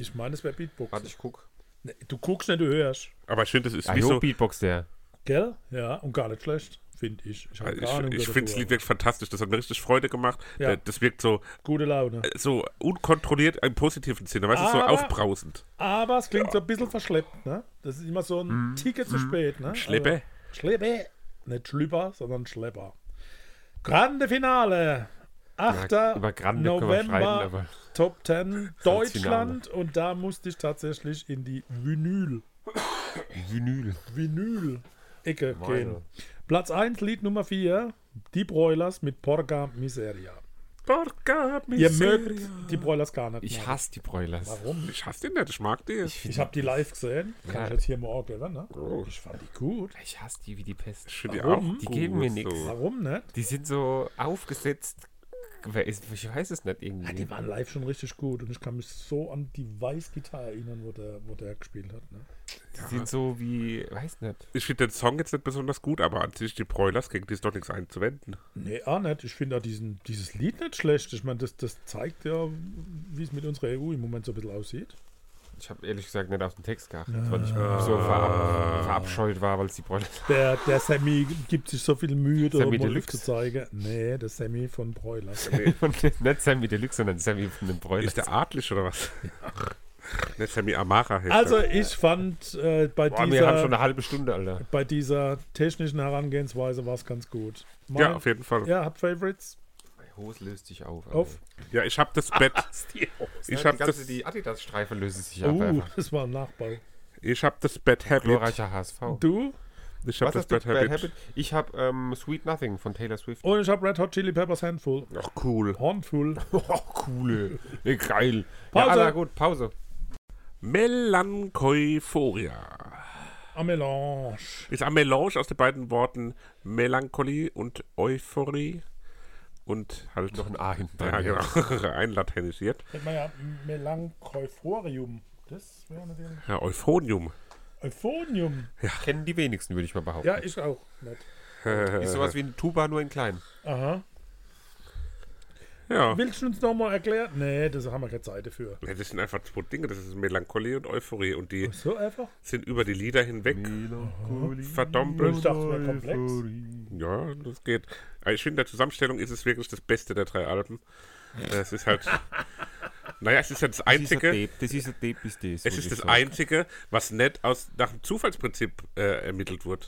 Ich meine, es wäre Beatbox. Warte, ich guck. Nee, du guckst nicht, du hörst. Aber ich finde, das ist Ah, wie jo, so. Beatbox der. Gell? Ja, und gar nicht schlecht, finde ich. Ich, hab Ich, ich finde das Lied wirklich fantastisch. Das hat mir richtig Freude gemacht. Ja. Äh, Das wirkt so, Gute Laune. so unkontrolliert im positiven Sinne. Weißt du, so aufbrausend. Aber es klingt so ein bisschen verschleppt, ne? Das ist immer so ein Ticket zu spät, ne? Schleppe. Also, Schleppe. Nicht Schlüpper, sondern Schlepper. Grande Finale. 8. Ja, November. Top 10, [LAUGHS] Finale. Deutschland. Und da musste ich tatsächlich in die Vinyl. Vinyl. Vinyl-Ecke Meine. gehen. Platz 1, Lied Nummer 4. Die Broilers mit Porca Miseria. Porca Ihr miseria. mögt die Broilers gar nicht. Ich hasse die Broilers. Warum? Ich hasse den nicht, ich mag die. Ich habe die live gesehen. Kann Ja. ich jetzt hier morgen, geben, ne? Oh. Ich fand die gut. Ich hasse die wie die Pest. Ich die Warum? auch Die gut, geben mir. So. Warum nicht? Die sind so aufgesetzt. Wer ist- Ich weiß es nicht irgendwie. Ja, die waren live schon richtig gut und ich kann mich so an die Weißgitarre erinnern, wo der, wo der gespielt hat. Ne? Die sind so wie, weiß nicht. Ich finde den Song jetzt nicht besonders gut, aber an sich die Broilers gegen die ist doch nichts einzuwenden. Nee, auch nicht. Ich finde auch diesen, dieses Lied nicht schlecht. Ich meine, das, das zeigt ja, wie es mit unserer EU im Moment so ein bisschen aussieht. Ich habe ehrlich gesagt nicht auf den Text geachtet, weil ich so verab verabscheut war, weil es die Broilers [LAUGHS] Der, der Sammy gibt sich so viel Mühe, da Sammy Deluxe. zu zeigen. Nee, der Sammy von Broilers. [LAUGHS] nicht Sammy Deluxe, sondern Sammy von den Broilers. Ist der adlig oder was? [LAUGHS] Nicht Sammy Amara Also ich fand äh, bei, Boah, wir haben schon dieser, eine halbe Stunde, Alter. bei dieser technischen Herangehensweise war es ganz gut. Mein- Ja, auf jeden Fall. Ja, habt Favorites? Hose löst sich auf. Auf? Ja, ich habe das [LAUGHS] Bett. Ich Ich habe habe die, das, die Adidas-Streife löst sich auf. Oh, einfach. das war ein Nachbau. ich hab das Bett Habit. Glorreicher HSV. Du? Ich habe das? Bett Bad Habit. Habit? Ich habe ähm, Sweet Nothing von Taylor Swift. Und ich habe Red Hot Chili Peppers Handful. Ach cool. Handful. [LAUGHS] Oh, cool. Ja, geil. Ja, Pause. Alter, gut, Pause. Melancholia. Ein Melange. Ist ein Melange aus den beiden Worten Melancholie und Euphorie. Und halt Noch ein A hinten ja, dran. genau, [LAUGHS] einlateinisiert. Hätte man ja Melanchophorium. Das wäre natürlich. Ja, Euphonium. Euphonium. Kennen die wenigsten, würde ich mal behaupten. Ja, ich auch. Nicht. Ist sowas wie eine Tuba, nur in klein. Aha. Ja. Willst du uns nochmal erklären? Nee, das haben wir keine Zeit dafür. ja. Das sind einfach zwei Dinge. Das ist Melancholie und Euphorie. Und die So einfach? sind über die Lieder hinweg Ich verdoppelt. dachte, es wäre komplex. Ja, das geht. Aber ich finde, in der Zusammenstellung ist es wirklich das Beste der drei Alben. Es ist halt. [LAUGHS] naja, es ist ja das Das ist ein Einzige. Das ist ein Tape, ist das. Es ist das sagen. Einzige, was nicht aus, nach dem Zufallsprinzip äh, ermittelt wurde.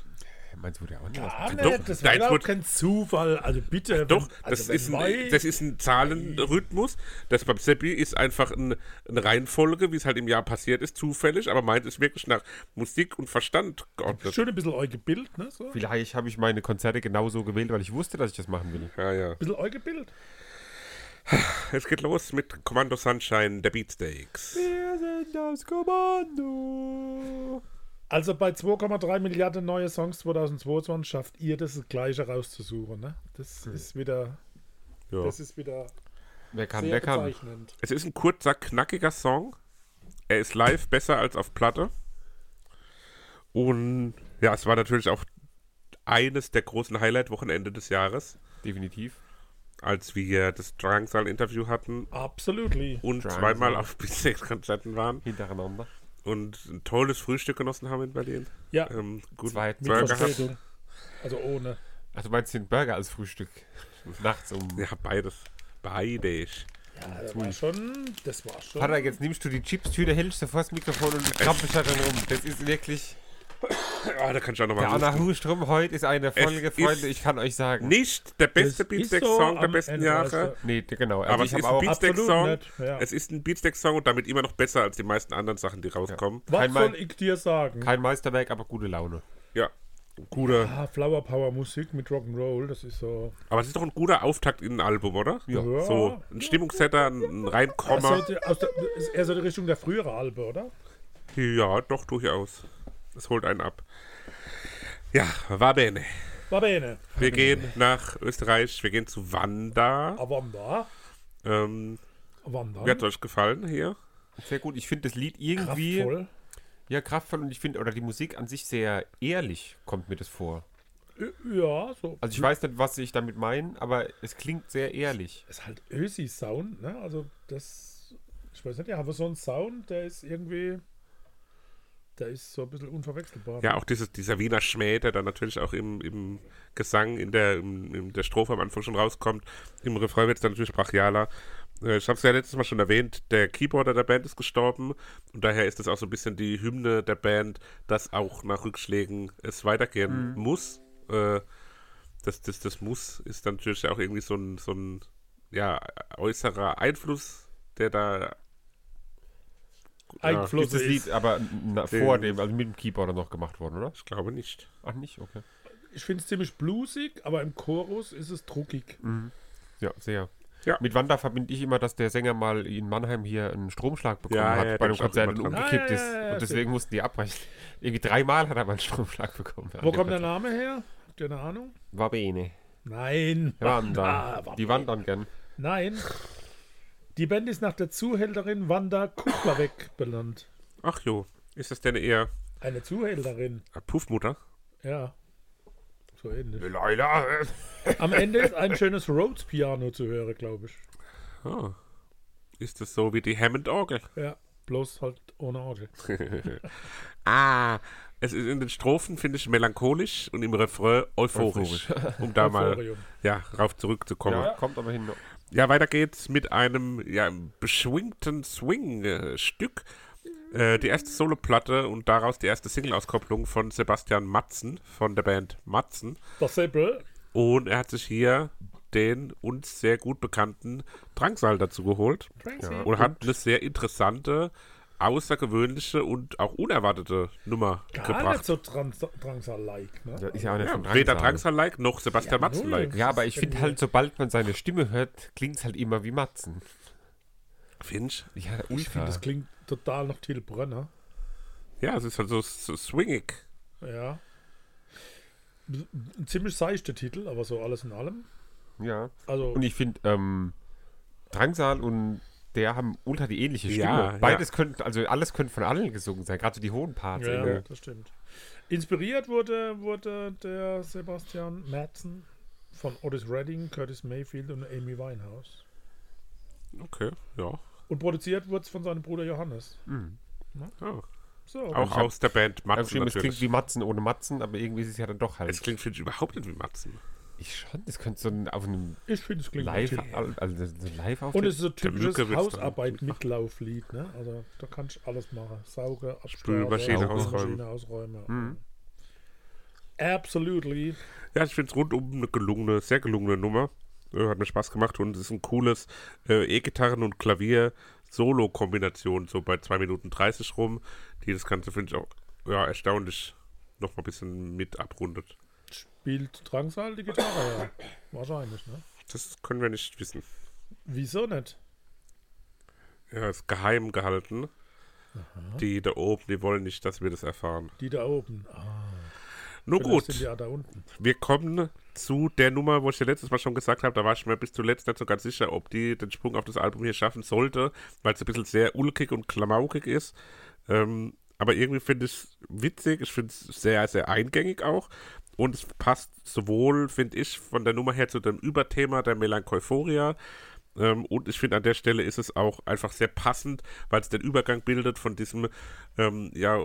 Meinst du, wurde auch nicht Ah, ausgedacht? Doch, das nein, war überhaupt gut. kein Zufall. Also bitte. Doch, wenn- das, also wenn ist ein, das ist ein Zahlenrhythmus. Das beim Seppi ist einfach ein, eine Reihenfolge, wie es halt im Jahr passiert ist, zufällig, aber meint ist wirklich nach Musik und Verstand geordnet. Schon ein bisschen euer Bild, ne? So. Ein Vielleicht habe ich meine Konzerte genauso gewählt, weil ich wusste, dass ich das machen will. Ja, ja. bisschen euer Bild. Es geht los mit Commando Sunshine, der Beatsteaks. Wir sind das Kommando. Also bei 2,3 Milliarden neue Songs 2022 schafft ihr das, gleiche rauszusuchen, ne? Das ist wieder. Ja. Das ist wieder Wer kann, sehr wer kann. Es ist ein kurzer, knackiger Song. Er ist live besser als auf Platte. Und ja, es war natürlich auch eines der großen Highlight-Wochenende des Jahres, Definitiv. als wir das Drangsal-Interview hatten Absolutely. und Drangsal. zweimal auf Beatsteaks-Konzerten waren Hintereinander. Und ein tolles Frühstück genossen haben in Berlin. Ja, Ähm, gut Zwei- mit Burger gehabt. Verspätung. Also ohne. Also meinst du den Burger als Frühstück? [LAUGHS] Nachts um. Ja, beides. Beides. Ja, das war schon. Das war schon. Vater, jetzt nimmst du die Chips-Tüte, hältst du vor das Mikrofon und krampfst da drin rum. Das ist wirklich. [COUGHS] Ah, da kann ich auch Der nochmal Anna Hustrom, heute ist eine Folge, ist- Freunde, ich kann euch sagen. Nicht der beste Beatsteaks-Song so der besten Ende, Jahre. Nee, genau. Also Aber ich es ist habe ein nicht, ja. Es ist ein Beatsteaks-Song und damit immer noch besser als die meisten anderen Sachen, die rauskommen. Was Kein soll ich dir sagen? Kein Meisterwerk, aber gute Laune. Ja, guter. Ah, Flower Power Musik mit Rock'n'Roll, das ist so. Aber es ist doch ein guter Auftakt in ein Album, oder? Ja. So ein Stimmungssetter, ein Also Reinkommer. die, aus der, ist eher so die Richtung der frühere Albe, oder? Ja, doch, durchaus. Es holt einen ab. Ja, war bene. War bene. Wir gehen nach Österreich, wir gehen zu Wanda. Wanda. Ähm, Wanda. wie hat es euch gefallen hier? Sehr gut. Ich finde das Lied irgendwie. Kraftvoll. Ja, kraftvoll und ich finde, oder die Musik an sich sehr ehrlich, kommt mir das vor. Ja, so. Also ich weiß nicht, was ich damit meine, aber es klingt sehr ehrlich. ist halt Ösi-Sound, ne? Also das. Ich weiß nicht, ja, aber so ein Sound, der ist irgendwie. Der ist so ein bisschen unverwechselbar. Ja, auch dieses, dieser Wiener Schmäh, der dann natürlich auch im, im Gesang, in der, im, in der Strophe am Anfang schon rauskommt. Im Refrain wird es dann natürlich brachialer. Äh, Ich habe es ja letztes Mal schon erwähnt, der Keyboarder der Band ist gestorben und daher ist es auch so ein bisschen die Hymne der Band, dass auch nach Rückschlägen es weitergehen muss. Äh, das, das, das Muss ist dann natürlich auch irgendwie so ein, so ein ja, äußerer Einfluss, der da Einfluss Ist das ist. Lied aber na, vor dem, also mit dem Keyboarder noch gemacht worden, oder? Ich glaube nicht. Ach nicht? Okay. Ich finde es ziemlich bluesig, aber im Chorus ist es druckig. Ja, sehr. Ja. Mit Wanda verbinde ich immer, dass der Sänger mal in Mannheim hier einen Stromschlag bekommen Ja, hat ja, bei auch Konzert und umgekippt Ah, ist. ja, ja, und deswegen mussten die abbrechen. Irgendwie dreimal hat er mal einen Stromschlag bekommen. Wo kommt der Name her? Habt ihr eine Ahnung? War bene. Nein. Wanda. [LAUGHS] Ah, die wandern gern. Nein. Die Band ist nach der Zuhälterin Wanda Kuplerweg benannt. Ach jo, ist das denn eher Eine Zuhälterin. Puffmutter? Ja. So ähnlich. Leila. [LAUGHS] Am Ende ist ein schönes Rhodes-Piano zu hören, glaube ich. Ah. Ist das so wie die Hammond-Orgel? Ja. Bloß halt ohne Orgel. [LAUGHS] Ah, es ist in den Strophen, finde ich, melancholisch und im Refrain euphorisch. Um da mal ja, rauf zurückzukommen. Ja. kommt aber hin. Weiter geht's mit einem ja, beschwingten Swing-Stück. Äh, die erste Soloplatte und daraus die erste Single-Auskopplung von Sebastian Matzen von der Band Matzen. Das. Und er hat sich hier den uns sehr gut bekannten Drangsal dazu geholt. Ja. Und hat eine sehr interessante, außergewöhnliche und auch unerwartete Nummer Gar gebracht. nicht so Drangsal-like, ne? Das ist ja auch nicht Ja, von weder Drangsal. Drangsal-like noch Sebastian Ja, Matzen-like. Ja, aber ich finde halt, sobald man seine Stimme hört, klingt es halt immer wie Matzen. Finch? Ja, Ich finde, das klingt total nach Till Brönner. Ja, es ist halt so, so swingig. Ja. Ein ziemlich seichter Titel, aber so alles in allem. Ja. Also, Und ich finde, ähm, Drangsal und der haben ultra die ähnliche Stimme. Ja, ja. Beides könnte, also alles könnte von allen gesungen sein, gerade so die hohen Parts. Ja, irgendwie. das stimmt. Inspiriert wurde, wurde der Sebastian Madsen von Otis Redding, Curtis Mayfield und Amy Winehouse. Okay, ja. Und produziert wurde es von seinem Bruder Johannes. ja. So, Auch hab- aus der Band Matzen es klingt wie Matzen ohne Matzen, aber irgendwie ist es ja dann doch halt. Es klingt, finde ich, überhaupt nicht wie Matzen. Ich schon, das könnte so ein, auf einem ich finde es klingt Live, natürlich. also so live Und es ist so typisches dann- Hausarbeit-Mitlauflied, [LAUGHS] ne? Also da kannst du alles machen. Sauge, Spülmaschine ausräumen. ausräumen. Mhm. Absolutely. Ja, ich finde es rundum eine gelungene, sehr gelungene Nummer. Hat mir Spaß gemacht und es ist ein cooles äh, E-Gitarren- und Klavier-Solo-Kombination, so bei 2 Minuten 30 rum, die das Ganze, finde ich, auch ja, erstaunlich noch mal ein bisschen mit abrundet. Spielt Drangsal die Gitarre, ja. Wahrscheinlich, ne? Das können wir nicht wissen. Wieso nicht? Ja, ist geheim gehalten. Die da oben, die wollen nicht, dass wir das erfahren. Die da oben. Ah, Nur vielleicht gut, ja wir kommen zu der Nummer, wo ich ja letztes Mal schon gesagt habe, da war ich mir bis zuletzt nicht so ganz sicher, ob die den Sprung auf das Album hier schaffen sollte, weil es ein bisschen sehr ulkig und klamaukig ist. Ähm, aber irgendwie finde ich es witzig, ich finde es sehr, sehr eingängig auch. Und es passt sowohl, finde ich, von der Nummer her zu dem Überthema der Melancholia. Ähm, und ich finde, an der Stelle ist es auch einfach sehr passend, weil es den Übergang bildet von diesem ähm, ja,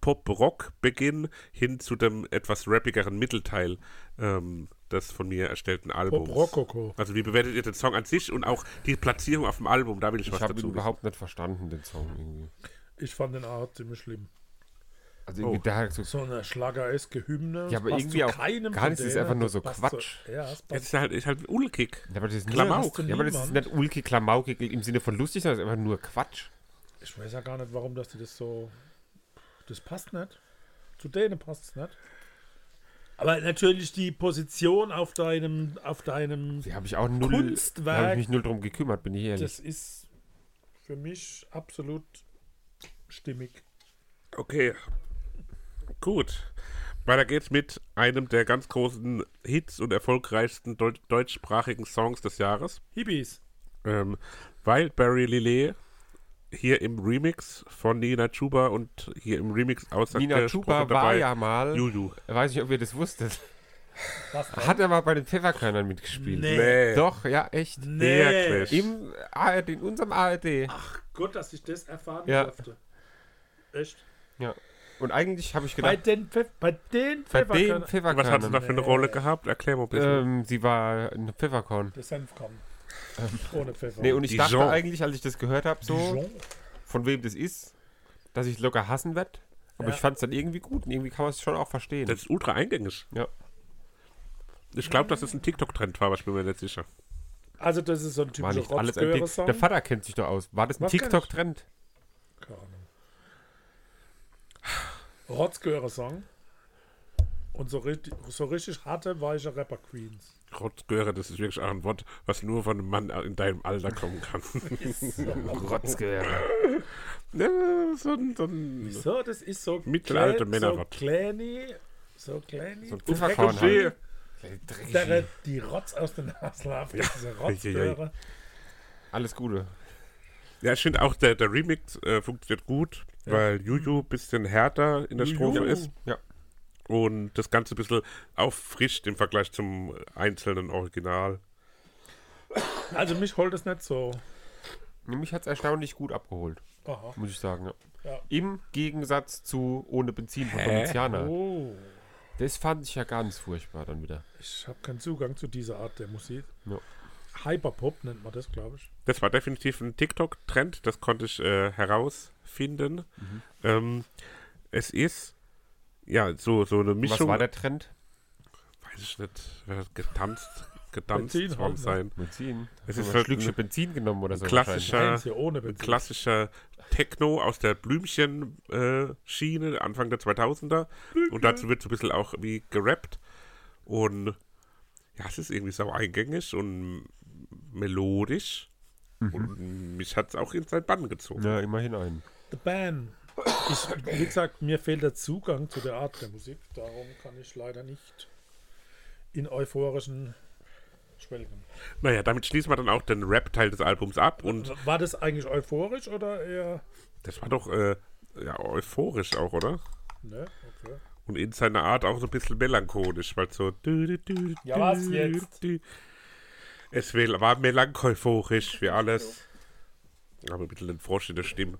Pop-Rock-Beginn hin zu dem etwas rappigeren Mittelteil ähm, des von mir erstellten Albums. Pop Rococo. Also wie bewertet ihr den Song an sich und auch die Platzierung auf dem Album? Da will ich, Ich was habe ihn dazu wissen. überhaupt nicht verstanden, den Song irgendwie. Ich fand den Art ziemlich schlimm. Also irgendwie Oh. hat so, So eine schlagereske Hymne. Ja, das aber passt irgendwie zu auch keinem gar es ist einfach nur so Quatsch. Zu, ja, das Es ist halt, ist halt ulkig. Ja, aber das ist, Klamauk. nicht, ja, aber das ist nicht ulkig, klamaukig im Sinne von lustig, sondern ist einfach nur Quatsch. Ich weiß ja gar nicht, warum dass die das so. Das passt nicht. Zu denen passt es nicht. Aber natürlich die Position auf deinem, auf deinem, Die habe ich auch null, Kunstwerk. da habe ich mich null drum gekümmert, bin ich ehrlich. das ist für mich absolut stimmig. Okay. Gut. Weiter geht's mit einem der ganz großen Hits und erfolgreichsten deu deutschsprachigen Songs des Jahres. Hippies. Ähm, Wildberry Lillet hier im Remix von Nina Chuba und hier im Remix außer Nina Chuba war ja mal, Juju. weiß nicht, ob ihr das wusstet, [LAUGHS] hat er mal bei den Pfefferkörnern mitgespielt. Nee. Nee. Doch, ja, echt. Nee. Im ARD, in unserem ARD. Gut, dass ich das erfahren Ja. durfte. Echt? Ja. Und eigentlich habe ich Bei gedacht, den, Pfeff bei den bei den Pfefferkörnern. Pfefferkörnern. Was hat sie da für eine. Rolle gehabt? Erklär mal ein bisschen. ähm, sie war ein Pfefferkorn. Der Senfkorn. Ohne Pfeffer. Nee, und ich Dijon. dachte eigentlich, als ich das gehört habe, so, Dijon. von wem das ist, dass ich locker hassen werde. Aber Ja. ich fand es dann irgendwie gut und irgendwie kann man es schon auch verstehen. das ist ultra eingängig. ja. Ich glaube, dass es ein TikTok-Trend war, aber ich bin mir nicht sicher. Also das ist so ein War typischer nicht alles ein Dick. Rotzgöre-Song. Der Vater kennt sich doch aus. War das ein? TikTok-Trend? Keine Ahnung. Rotzgöre-Song. Und so richtig, so richtig harte, weiche Rapper-Queens. Rotzgöre, das ist wirklich auch ein Wort, was nur von einem Mann in deinem Alter kommen kann. [LAUGHS] Rotzgehöre. ja, so ein, so ein So, das ist so Mittelalte klein- Männerrott. So kleine, so kleine. So ein dreckige, halt. Dreckig. die Rotz aus den Nase läuft. Ja. Diese Rotzgöre. Alles Gute. Ja, ich finde auch, der, der Remix äh, funktioniert gut, weil Juju ein bisschen härter in der Juju. Strophe ist Ja. und das Ganze ein bisschen auffrischt im Vergleich zum einzelnen Original. Also mich holt es nicht so. Mich hat es erstaunlich gut abgeholt, Aha. muss ich sagen. Ja. Ja. Im Gegensatz zu Ohne Benzin von Hä? Domiziana. Oh. Das fand ich ja ganz furchtbar dann wieder. Ich habe keinen Zugang zu dieser Art der Musik. Ja. Hyperpop nennt man das, glaube ich. Das war definitiv ein TikTok-Trend, das konnte ich äh, herausfinden. Mhm. Ähm, es ist ja so, so eine Was Mischung. war der Trend? Weiß ich nicht, wer hat getanzt, getanzt Benzin worden halt, sein. Benzin. Es ist ein halt Schlückchen Benzin genommen oder so. klassischer- Benzin. klassischer Techno aus der Blümchen-Schiene, Anfang der 2000er. Und dazu wird so ein bisschen auch wie gerappt. Und ja, es ist irgendwie sau eingängig und melodisch. Und mich hat es auch in sein Bann gezogen. Ja, immerhin ein. The Band. Ich, wie gesagt, mir fehlt der Zugang zu der Art der Musik. Darum kann ich leider nicht in euphorischen Schwelgen. Naja, damit schließen wir dann auch den Rap-Teil des Albums ab und War das eigentlich euphorisch oder eher. das war doch äh, ja, euphorisch auch, oder? Ne? Okay. Und in seiner Art auch so ein bisschen melancholisch, weil so. Ja, was jetzt? Es will- war melancholisch wie alles. Aber ein bisschen den Frosch in der Stimme.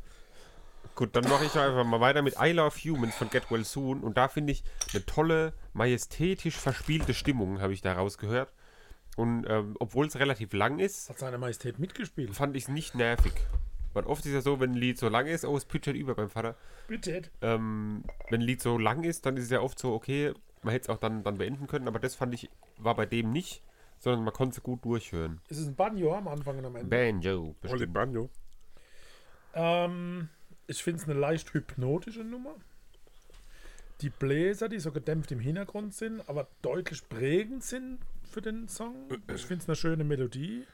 Gut, dann mache ich einfach mal weiter mit I Love Humans von Get Well Soon. Und da finde ich eine tolle, majestätisch verspielte Stimmung, habe ich da rausgehört. Und ähm, obwohl es relativ lang ist, Hat seine Majestät mitgespielt? fand ich es nicht nervig. Weil oft ist ja so, wenn ein Lied so lang ist, oh, es pitchert über beim Vater. Bitte. Ähm, wenn ein Lied so lang ist, dann ist es ja oft so, okay, man hätte es auch dann, dann beenden können. Aber das fand ich, war bei dem nicht, sondern man konnte es gut durchhören. Ist es ein Banjo am Anfang und am Ende? Banjo. Oli Banjo. Ähm, ich finde es eine leicht hypnotische Nummer. Die Bläser, die so gedämpft im Hintergrund sind, aber deutlich prägend sind für den Song. Ich finde es eine schöne Melodie.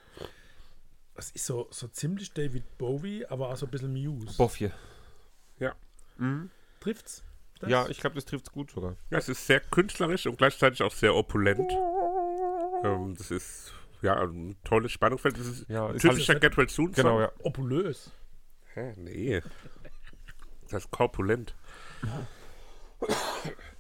Es ist so, so ziemlich David Bowie, aber auch so ein bisschen Muse. Boffje. Ja. Trifft's? Das? Ja, ich glaube, das trifft es gut sogar. ja. Es ist sehr künstlerisch und gleichzeitig auch sehr opulent. Ähm, das ist ja ein tolles Spannungsfeld. Das ist Ja, ein ist typischer halt- Get Well Soon Song. Genau, ja. Opulös. Hä? Nee. Das ist korpulent.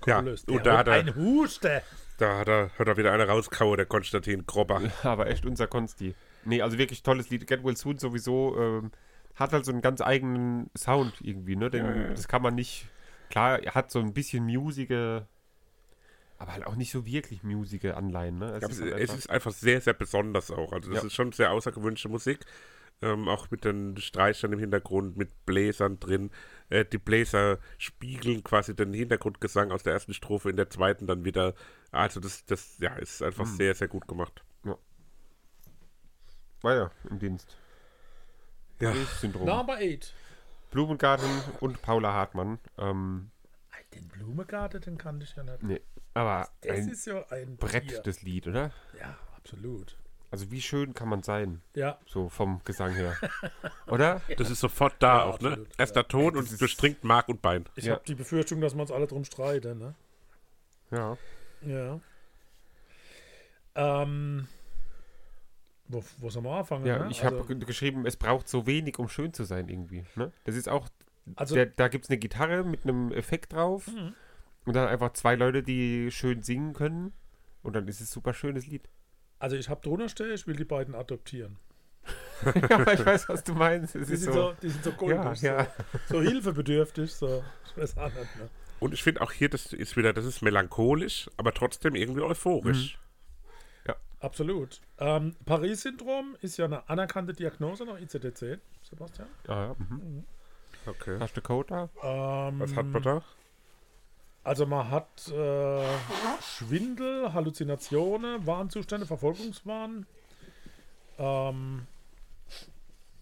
Ja, Opulös. und da hat, er, ein Huste. da hat er, hat er wieder eine rauskauen, der Konstantin Grobber. [LAUGHS] Aber echt unser Konsti. Nee, also wirklich tolles Lied. Get Well Soon sowieso ähm, hat halt so einen ganz eigenen Sound irgendwie, ne? Den, Das kann man nicht. Klar, er hat so ein bisschen musige, aber halt auch nicht so wirklich musige Anleihen, ne? Es Ja, ist halt es einfach- ist einfach sehr, sehr besonders auch. Also das Ja. ist schon sehr außergewöhnliche Musik. Ähm, auch mit den Streichern im Hintergrund, mit Bläsern drin. Äh, die Bläser spiegeln quasi den Hintergrundgesang aus der ersten Strophe in der zweiten dann wieder. Also das, das ja, ist einfach Hm. sehr, sehr gut gemacht. weiter im Dienst. Ja. Syndrom. Number 8. Blumengarten und Paula Hartmann. Ähm, Den Blumengarten, den kannte ich ja nicht. nee, aber Das ein ist ja ein Brett, Tier. das Lied, oder? Ja, absolut. Also wie schön kann man sein, Ja, so vom Gesang her. oder? [LAUGHS] Das ist sofort da Ja, auch, ne? absolut, Erster Ton Das und ist- durchdringt Mark und Bein. ich Ja. habe die Befürchtung, dass wir uns alle drum streiten. Ne? Ja. Ja. Ähm, wo, wo soll man anfangen? Ja, ne? ich habe also, geschrieben, es braucht so wenig, um schön zu sein irgendwie. Ne? Das ist auch, also der, da gibt es eine Gitarre mit einem Effekt drauf Mhm. und dann einfach zwei Leute, die schön singen können und dann ist es ein super schönes Lied. also ich habe drunter stehen, ich will die beiden adoptieren. [LAUGHS] ja, aber ich weiß, was du meinst. Es Die ist sind so, so, die sind so ja, goldig, ja. So, so hilfebedürftig, so. Ich weiß auch nicht, ne? Und ich finde auch hier, das ist wieder, das ist melancholisch, aber trotzdem irgendwie euphorisch. Absolut. Ähm, Paris-Syndrom ist ja eine anerkannte Diagnose nach ICD-10, Sebastian. ja, ja mhm. Okay. Hast du Code da? Ähm, Was hat man da? Also man hat äh, Schwindel, Halluzinationen, Warnzustände, Verfolgungswahn. Ähm,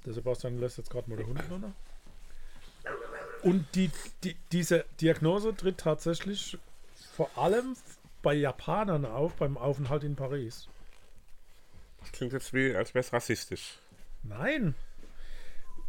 der Sebastian lässt jetzt gerade mal den Hund runter. Und die, die, diese Diagnose tritt tatsächlich vor allem bei Japanern auf beim Aufenthalt in Paris. Das klingt jetzt wie, als wäre es rassistisch. Nein.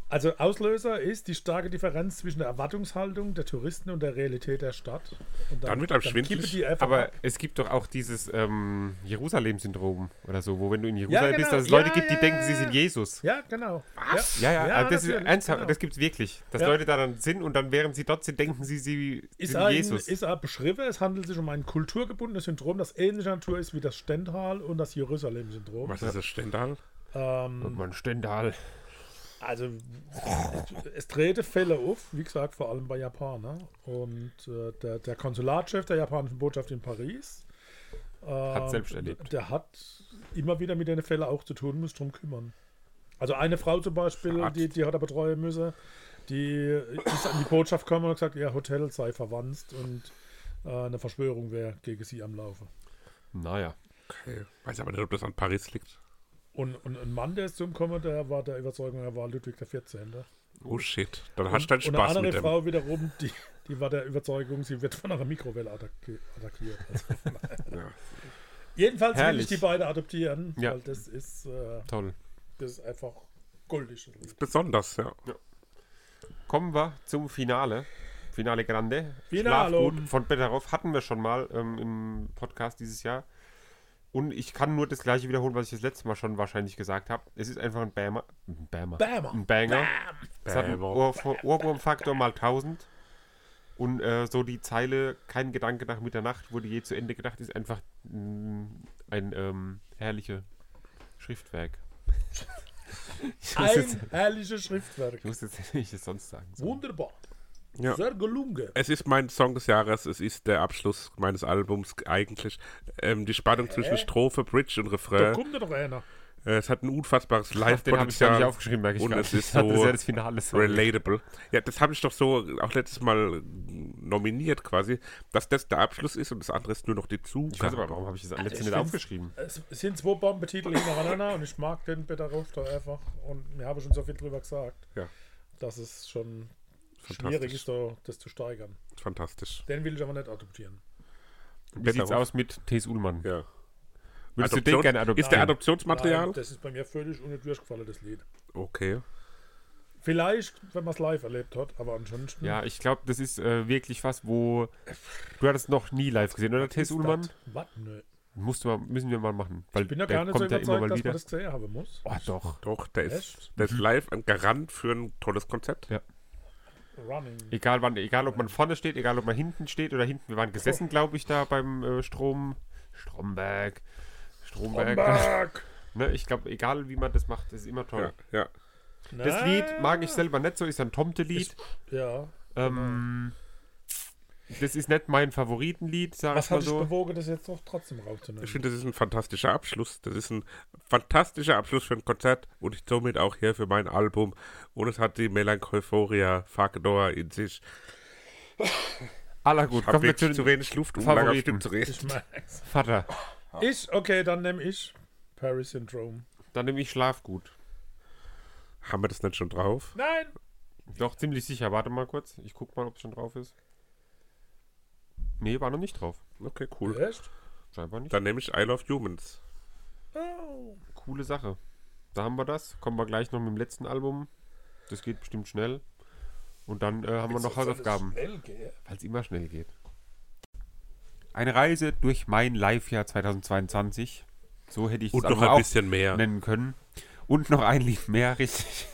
Also Auslöser ist die starke Differenz zwischen der Erwartungshaltung der Touristen und der Realität der Stadt. Und Dann wird einem schwindelig. die Aber ab. es gibt doch auch dieses ähm, Jerusalem-Syndrom oder so, wo wenn du in Jerusalem genau. bist, dass es Ja, Leute gibt, die ja, denken, ja, sie ja. sind Jesus. Ja, genau. Was? Ja, ja, Ja, also das ist ernsthaft, genau. das gibt es wirklich. Dass Ja. Leute da dann sind und dann, während sie dort sind, denken sie, sie Ist sind ein, Jesus. ist ein beschrieben, es handelt sich um ein kulturgebundenes Syndrom, das ähnlicher Natur ist wie das Stendhal und das Jerusalem-Syndrom. Was ist das Stendal? und Ähm, man Stendal. Also, es trete Fälle auf, wie gesagt, vor allem bei Japanern. Und äh, der, der Konsulatchef der japanischen Botschaft in Paris ähm, selbst erlebt. Der hat immer wieder mit den Fällen auch zu tun, muss drum kümmern. Also eine Frau zum Beispiel, Arzt. die, die hat er betreuen müssen, die ist an die Botschaft gekommen und hat gesagt, ihr Hotel sei verwandt und äh, eine Verschwörung wäre gegen sie am Laufe. Naja. Okay. Weiß aber nicht, ob das an Paris liegt. Und, und ein Mann, der ist zum Kommen, der war der Überzeugung, er war Ludwig XIV. Oh shit. Dann hast du deinen Und eine Spaß andere mit dem. Frau wiederum, die, die war der Überzeugung, sie wird von einer Mikrowelle attacki attackiert. Also, [LAUGHS] Ja. jedenfalls will Herrlich. ich die beiden adoptieren, Ja. weil das ist, äh, Toll. das ist einfach goldig. Besonders, ja. Kommen wir zum Finale. Finale Grande. Finalo. Schlafgut von Betteroff hatten wir schon mal ähm, im Podcast dieses Jahr. Und ich kann nur das gleiche wiederholen, was ich das letzte Mal schon wahrscheinlich gesagt habe. Es ist einfach ein Bammer. Ein Bammer. Bammer. Ein Banger. Es hat einen. Ohr, Ohrwurmfaktor mal 1000. Und äh, so die Zeile, kein Gedanke nach Mitternacht wurde je zu Ende gedacht, ist einfach mm, ein ähm, herrliches Schriftwerk. Ein herrliches Schriftwerk. ich muss jetzt [LAUGHS] nicht es sonst sagen. So. Wunderbar. Ja. Sehr gelungen. Es ist mein Song des Jahres, es ist der Abschluss meines Albums eigentlich. Ähm, die Spannung zwischen Strophe, Bridge und Da Refrain. kommt ja doch einer. Äh, es hat ein unfassbares Den habe ich gar nicht Live-Potenzial. aufgeschrieben, merke ich Und es ist das so das Finale. sorry. Relatable. Ja, das habe ich doch so auch letztes Mal nominiert quasi, dass das der Abschluss ist und das andere ist nur noch die Zugabe. Ich weiß aber, warum habe ich das letzte ich nicht find's- aufgeschrieben? Es sind zwei Bombentitel hintereinander und ich mag den Better Rufter einfach. Und wir haben schon so viel drüber gesagt, Ja, dass es schon. Schwierig ist, da, das zu steigern. fantastisch. Den will ich aber nicht adoptieren. Wie sieht's aus mit T.S. Ullmann? Ja. Würdest du den Adoption- gerne adoptieren? Ist der Adoptionsmaterial? Nein, das ist bei mir völlig ohne durchgefallen, das Lied. Okay. Vielleicht, wenn man es live erlebt hat, aber ansonsten. Ja, ich glaube, das ist äh, wirklich was, wo. Du hattest noch nie live gesehen, oder, T.S. Ullmann? Was? Nö. Musst mal, müssen wir mal machen. Weil Ich bin ja der gar nicht so kommt ja immer überzeugt, mal dass wieder. man das gesehen haben muss. Oh, doch. Doch, der ist, der ist live ein Garant für ein tolles Konzept. Ja. Running. Egal, wann, egal, ob man vorne steht, egal, ob man hinten steht oder hinten. Wir waren gesessen, glaube ich, da beim äh, Strom. Stromberg. Stromberg. Stromberg! [LAUGHS] Ne, ich glaube, egal wie man das macht, das ist immer toll. Ja, ja. Das Lied mag ich selber nicht so, ist ein Tomte-Lied. Ja. Ähm, das ist nicht mein Favoritenlied, sag Was ich mal hat dich so. bewogen, das jetzt noch trotzdem rauszunehmen? Ich finde, das ist ein fantastischer Abschluss. Das ist ein fantastischer Abschluss für ein Konzert und ich somit auch hier für mein Album. Und es hat die Melancholia Faktor in sich. Aller gut, kommen wir wirklich zu wenig Luft, um lange Favoriten. Stück zu reden. Ich mag's. Vater. Ich, okay, dann nehme ich Paris Syndrome. Dann nehme ich Schlafgut. Haben wir das nicht schon drauf? Nein! Doch, ziemlich sicher. Warte mal kurz. Ich guck mal, ob es schon drauf ist. Nee, war noch nicht drauf. Okay, cool. Echt? Scheinbar nicht. Dann nehme ich I Love Humans. Oh. Coole Sache. Da haben wir das. Kommen wir gleich noch mit dem letzten Album. Das geht bestimmt schnell. Und dann äh, haben wir noch Hausaufgaben, weil es immer schnell geht. Eine Reise durch mein Live-Jahr 2022. So hätte ich das noch ein bisschen mehr. nennen können. Und noch ein Lied mehr, [LAUGHS] richtig.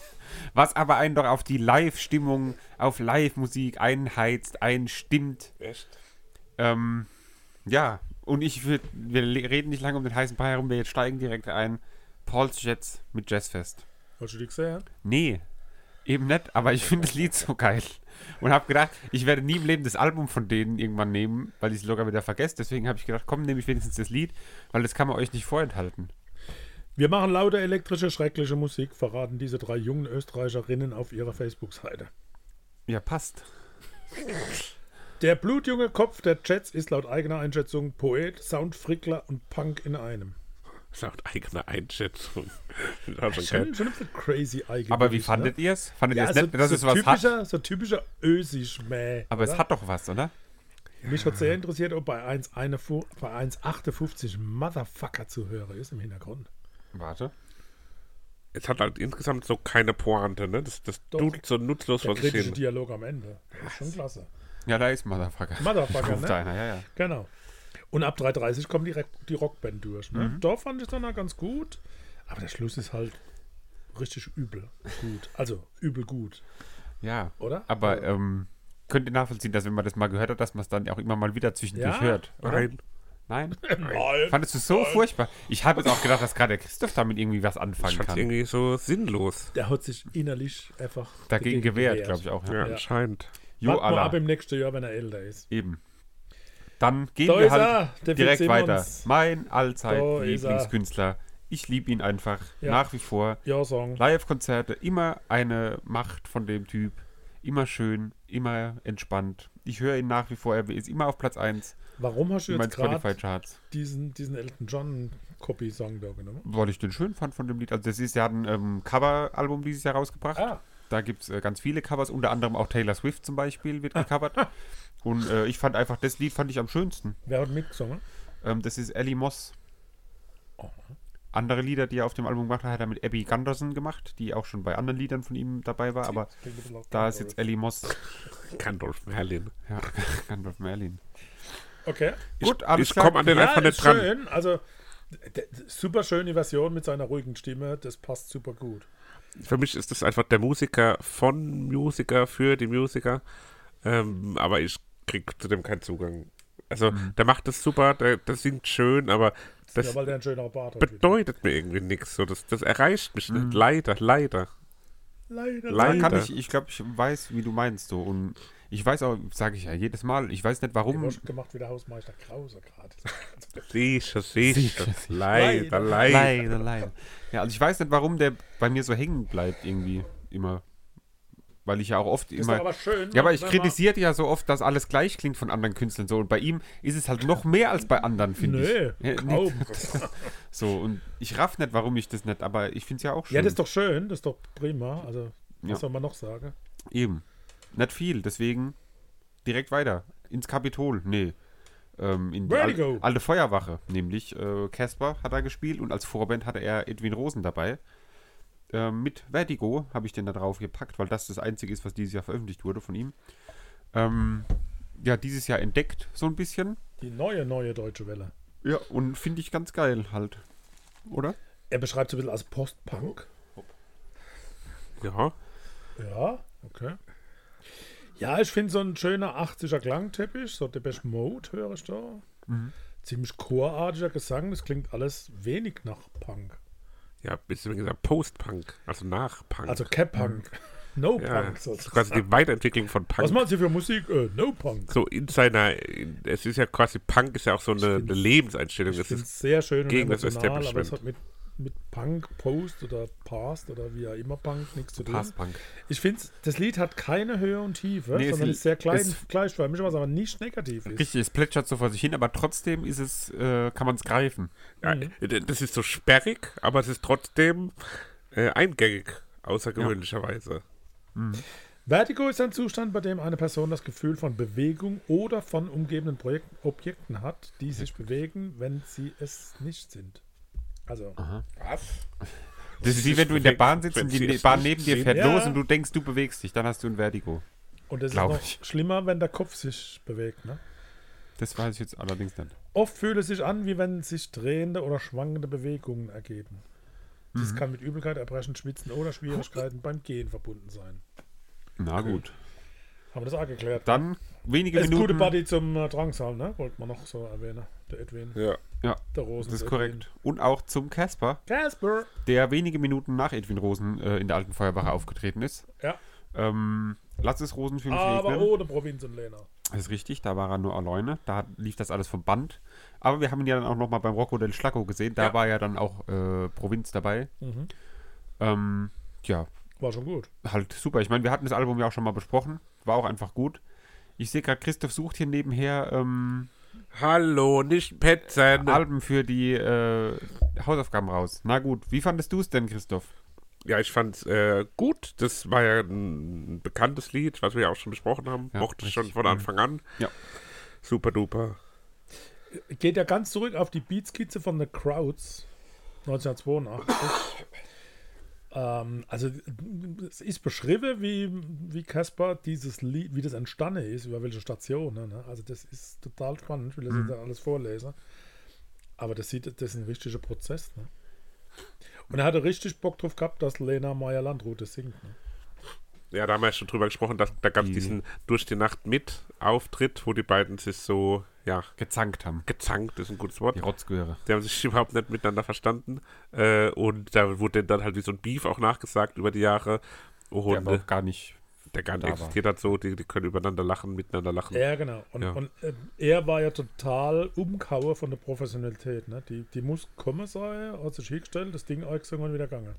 Was aber einen doch auf die Live-Stimmung, auf Live-Musik einheizt, einstimmt. Echt? Ähm, ja, und ich würd, wir reden nicht lange um den heißen Brei herum, wir jetzt steigen direkt ein. Paul's Jets mit Jazzfest. Hast du die gesehen? Nee, eben nicht, aber ich finde das Lied so geil. Und habe gedacht, ich werde nie im Leben das Album von denen irgendwann nehmen, weil ich es locker wieder vergesse. Deswegen habe ich gedacht, komm, nehme ich wenigstens das Lied, weil das kann man euch nicht vorenthalten. Wir machen laute, elektrische, schreckliche Musik, verraten diese drei jungen Österreicherinnen auf ihrer Facebook-Seite. Ja, passt. Der blutjunge Kopf der Jets ist laut eigener Einschätzung Poet, Soundfrickler und Punk in einem. Laut eigener Einschätzung. [LAUGHS] Also Schon, kein, schon ein bisschen crazy eigentlich. Aber wie ne? fandet ihr es? Fandet Ja, ihr es so, nett, dass so, es was hat? typischer, so typischer Ösisch-Mäh. Aber es oder? hat doch was, oder? Mich hat sehr interessiert, ob bei 1,51 bei 1,58 Motherfucker zu hören ist im Hintergrund. Warte. es hat halt insgesamt so keine Pointe, ne? Das, das Doch. dudelt so nutzlos Der was kritische hin. Dialog am Ende. Das ist schon klasse. Ja, da ist Motherfucker. Motherfucker, ne? einer, ja, ja. Genau. Und ab 3.30 kommt die, Re- die Rockband durch. Ne? Mhm. Da fand ich dann auch ganz gut. Aber der Schluss ist halt richtig übel gut. Also übel gut, Ja, oder? aber ähm, könnt ihr nachvollziehen, dass wenn man das mal gehört hat, dass man es dann auch immer mal wieder zwischendurch Ja. hört? Oder? Nein. Nein? Nein. Fandest du so furchtbar? Ich habe jetzt auch gedacht, dass gerade der Christoph damit irgendwie was Ich anfangen fand kann. irgendwie so sinnlos. Der hat sich innerlich einfach Dagegen gewehrt, glaube ich auch. Ja, Ja. Ja. Jo, Wart mal ab im nächsten Jahr, wenn er älter ist. Eben. Dann gehen Da wir halt er, direkt weiter. Mein Da allzeit er. Lieblingskünstler. Ich liebe ihn einfach Ja. nach wie vor. Ja, Song. Live-Konzerte, immer eine Macht von dem Typ. Immer schön, immer entspannt. Ich höre ihn nach wie vor. Er ist immer auf Platz 1 Warum hast du jetzt gerade diesen, diesen Elton John Copy-Song da genommen? Weil ich den schön fand von dem Lied. Also das ist, der hat ein ähm, Cover-Album dieses Jahr rausgebracht. Ah, Da gibt es äh, ganz viele Covers, unter anderem auch Taylor Swift zum Beispiel wird gecovert. Und äh, ich fand einfach, das Lied fand ich am schönsten. wer hat mitgesungen? Ähm, das ist Ellie Moss. Andere Lieder, die er auf dem Album gemacht hat, hat er mit Abby Gunderson gemacht, die auch schon bei anderen Liedern von ihm dabei war. Aber da ist jetzt Ellie Moss. Gandalf Merlin. Ja, [LAUGHS] Gandalf Merlin. Okay. Gut, alles ich klar. komme an den Ja, einfach nicht dran. schön. Also, Super schöne Version mit seiner ruhigen Stimme, das passt super gut. Für mich ist das einfach der Musiker von Musiker für die Musiker. Ähm, aber ich krieg zu dem keinen Zugang. Also, der macht das super, der, der singt schön, aber das ja, weil der ein schöner Bart hat. bedeutet mir irgendwie nichts. So, das, das erreicht mich nicht. Leider, leider. Leider, Leider. Kann ich, ich glaube, ich weiß, wie du meinst. So. Und ich weiß auch, sage ich ja jedes Mal, ich weiß nicht Ich warum. war schon gemacht wie der Hausmeister Krause gerade. [LAUGHS] Sicher, sicher. Leider, leider. Leider, leider. Ja, also ich weiß nicht, warum der bei mir so hängen bleibt irgendwie immer. Weil ich ja auch oft Ist immer. aber schön. Ja, aber ich wenn man- kritisiere ja so oft, dass alles gleich klingt von anderen Künstlern so. Und bei ihm ist es halt noch mehr als bei anderen, finde Nö, ich. Ja, kaum. [LAUGHS] So, und ich raff nicht, warum ich das nicht, aber ich finde es ja auch schön. Ja, das ist doch schön, das ist doch prima. Also, was Ja. soll man noch sagen? Eben. Nicht viel, deswegen direkt weiter. Ins Kapitol. Nee. Ähm, in die Vertigo. al alte Feuerwache. Nämlich äh, Casper hat er gespielt und als Vorband hatte er Edwin Rosen dabei. Ähm, mit Vertigo habe ich den da drauf gepackt, weil das das einzige ist, was dieses Jahr veröffentlicht wurde von ihm. Ähm, ja, dieses Jahr entdeckt, so ein bisschen. Die neue, neue deutsche Welle. Ja, und finde ich ganz geil halt. Oder? Er beschreibt es ein bisschen als Post-Punk. Ja. Ja, okay. Ja, ich finde so ein schöner 80er Klangteppich, so Depeche Mode höre ich da. Mhm. Ziemlich chorartiger Gesang, das klingt alles wenig nach Punk. Ja, du gesagt Post-Punk, also nach Punk. Also Cap-Punk. No ja, Punk. das ist quasi sozusagen. die Weiterentwicklung von Punk. Was machen Sie für Musik? Äh, no Punk. so in seiner, in, es ist ja quasi, Punk ist ja auch so eine, eine Lebenseinstellung. Ich Es finde ist, sehr schön und gegen das aber es hat mit, mit Punk, Post oder Past oder wie auch immer Punk nichts zu tun. Passpunk. Ich finde, das Lied hat keine Höhe und Tiefe, Nee, es sondern li- ist sehr klein, es- gleichförmig, was aber nicht negativ ist. Richtig, es plätschert so vor sich hin, aber trotzdem ist es, äh, kann man es greifen. ja, das ist so sperrig, aber es ist trotzdem äh, eingängig, außergewöhnlicherweise. Vertigo ist ein Zustand, bei dem eine Person das Gefühl von Bewegung oder von umgebenden Projek Objekten hat, die sich bewegen, wenn sie es nicht sind. Also, Was? Das ist wie wenn du in der Bahn sitzt und die es Bahn neben dir fährt Ja. los und du denkst, du bewegst dich, dann hast du ein Vertigo. und es ist noch ich. schlimmer, wenn der Kopf sich bewegt. Ne? Das weiß ich jetzt allerdings nicht. Oft fühlt es sich an, wie wenn sich drehende oder schwankende Bewegungen ergeben. Dies kann mit Übelkeit, Erbrechen, Schwitzen oder Schwierigkeiten beim Gehen verbunden sein. Na gut. Haben wir das auch geklärt? Dann wenige Das ist ein Minuten. gute Buddy zum äh, Drangsal, ne? Wollte man noch so erwähnen. Der Edwin, Ja. Ja, der Rosen. das ist korrekt. Und auch zum Casper. Casper! der wenige Minuten nach Edwin Rosen äh, in der alten Feuerwache aufgetreten ist. Ja, Ähm, Lass es Rosen für mich aber regnen. ohne Provinz und Lena. Das ist richtig, da war er nur alleine. Da lief das alles vom Band. Aber wir haben ihn ja dann auch nochmal beim Rocco del Schlacco gesehen. Da Ja. war ja dann auch äh, Provinz dabei. Mhm. Ähm, ja, War schon gut. halt super. Ich meine, wir hatten das Album ja auch schon mal besprochen. War auch einfach gut. Ich sehe gerade, Christoph sucht hier nebenher ähm, Hallo, nicht petzen. Alben für die äh, Hausaufgaben raus. Na gut, wie fandest du es denn, Christoph? Ja, ich fand's äh, gut. Das war ja ein bekanntes Lied, was wir ja auch schon besprochen haben. Ja, Mochte ich schon von Anfang an. Ja. Super duper. Geht ja ganz zurück auf die Beatskizze von The Crowds 1982. ähm, also es ist beschrieben, wie, wie Caspar dieses Lied, wie das entstanden ist, über welche Stationen. Ne? Also das ist total spannend. Ich will das Mhm. jetzt alles vorlesen. Aber das sieht, das ist ein richtiger Prozess. Ne? Und er hatte richtig Bock drauf gehabt, dass Lena Meyer-Landrut das singt. Ne? Ja, da haben wir ja schon drüber gesprochen, dass da gab es Die- diesen Durch die Nacht mit Auftritt, wo die beiden sich so, ja, Gezankt haben. gezankt, ist ein gutes Wort. Die Rotzgöre. Die haben sich überhaupt nicht miteinander verstanden. Äh, und da wurde dann halt wie so ein Beef auch nachgesagt über die Jahre. Der Und aber äh, auch gar nicht. der gar nicht existiert hat so, die, die können übereinander lachen, miteinander lachen. Ja, genau. Und, Ja. und äh, er war ja total umkauen von der Professionalität. Ne? Die, die muss kommen sein, hat sich hingestellt, das Ding eingesungen und wieder gegangen.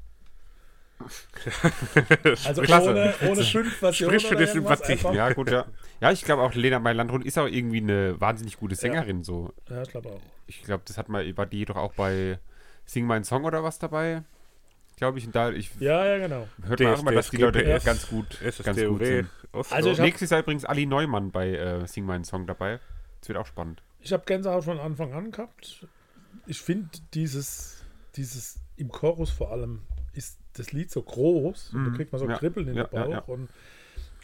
[LAUGHS] Also Klasse. ohne, ohne fünf Versionen Spricht für Sympathie. einfach- Ja, gut, ja. Ja, ich glaube auch, Lena Meyer-Landrut ist auch irgendwie eine wahnsinnig gute Sängerin. So. Ja, ich glaube auch. Ich glaube, das hat mal, war die doch auch bei Sing meinen Song oder was dabei. Glaube ich. Und da, ich Ja, ja, genau. hört man auch immer, dass die Leute ganz gut, ganz gut sind. Also Nächstes Jahr übrigens Ali Neumann bei äh, Sing meinen Song dabei. Das wird auch spannend. Ich habe Gänsehaut von Anfang an gehabt. Ich finde dieses, dieses im Chorus vor allem ist das Lied so groß und da Mhm. kriegt man so Ja. Kribbeln in Ja, den Bauch ja. und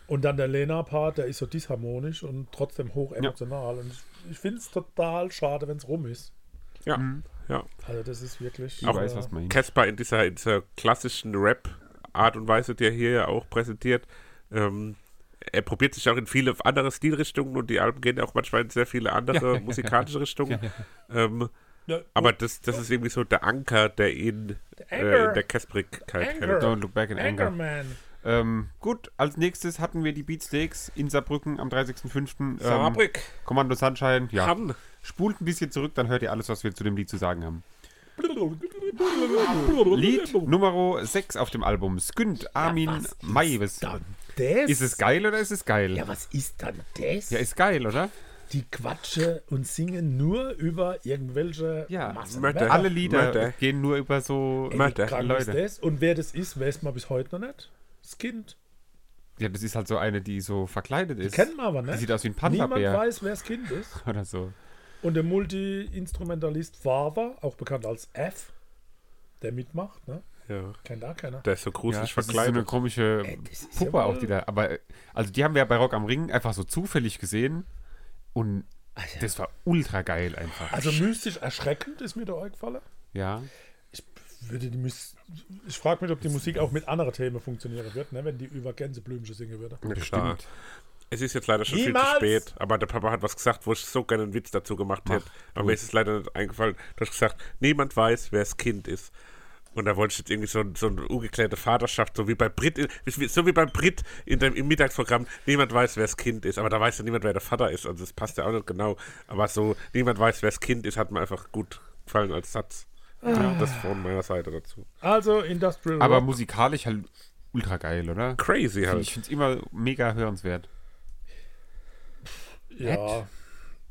und dann der Lena-Part, der ist so disharmonisch und trotzdem hoch emotional. Und ich, ich finde es total schade, wenn es rum ist. ja, Mhm. Ja. Also das ist wirklich. Ich Auch weiß, äh, was man Casper in dieser, in dieser klassischen Rap-Art und Weise, die er hier ja auch präsentiert. Ähm, er probiert sich auch in viele andere Stilrichtungen und die Alben gehen auch manchmal in sehr viele andere musikalische [LAUGHS] Richtungen. Ähm, ja, aber das, das ist irgendwie so der Anker, der ihn äh, Anchor. in der Casperigkeit Anchor. hält. Don't look back in anger. Anchorman. Ähm, gut, als nächstes hatten wir die Beatsteaks in Saarbrücken am 30.05. Ähm, Fabrik, Kommando Sunshine. Ja, Han. spult ein bisschen zurück, dann hört ihr alles, was wir zu dem Lied zu sagen haben. Lied Nummer 6 auf dem Album. Skünd Armin Maives. Dann das? Ist es geil oder ist es geil? Ja, was ist dann das? Ja, ist geil, oder? Die quatschen und singen nur über irgendwelche Ja, Massen. Alle Lieder Mörder. gehen nur über so. Ey, wie Mörder, krank Leute. Und wer das ist, weiß man bis heute noch nicht. Das Kind. Ja, das ist halt so eine, die so verkleidet ist. Kennen wir aber nicht. Die sieht aus wie ein Niemand Panda-Bär. weiß, wer das Kind ist. [LAUGHS] Oder so. Und der Multi-Instrumentalist Fava, auch bekannt als F, der mitmacht, ne? Ja, Kennt da keiner. der ist so Ja, gruselig das ist so eine verkleidet. komische Ey, Puppe ja auch, die da. Aber, also die haben wir ja bei Rock am Ring einfach so zufällig gesehen. Und Alter. das war ultra geil einfach. Also mystisch erschreckend ist mir da eingefallen. Ja. Ich würde die Mus ich frage mich, ob die Musik auch mit anderen Themen funktionieren wird, ne? wenn die über Gänseblümchen singen würde. Ja, klar. Bestimmt. Es ist jetzt leider schon viel zu Niemals! spät, aber der Papa hat was gesagt, wo ich so gerne einen Witz dazu gemacht hätte. Aber mir ist es leider nicht eingefallen. Du hast gesagt, niemand weiß, wer das Kind ist. Und da wollte ich jetzt irgendwie so, so eine ungeklärte Vaterschaft, so wie bei Brit, so wie beim Brit in dem, im Mittagsprogramm, niemand weiß, wer das Kind ist. Aber da weiß ja niemand, wer der Vater ist. Also das passt ja auch nicht genau. Aber so, niemand weiß, wer das Kind ist, hat mir einfach gut gefallen als Satz. Ja, das von meiner Seite dazu. Also Industrial Aber Rock. musikalisch halt ultra geil, oder? Crazy halt. Ich finde es immer mega hörenswert. Ja.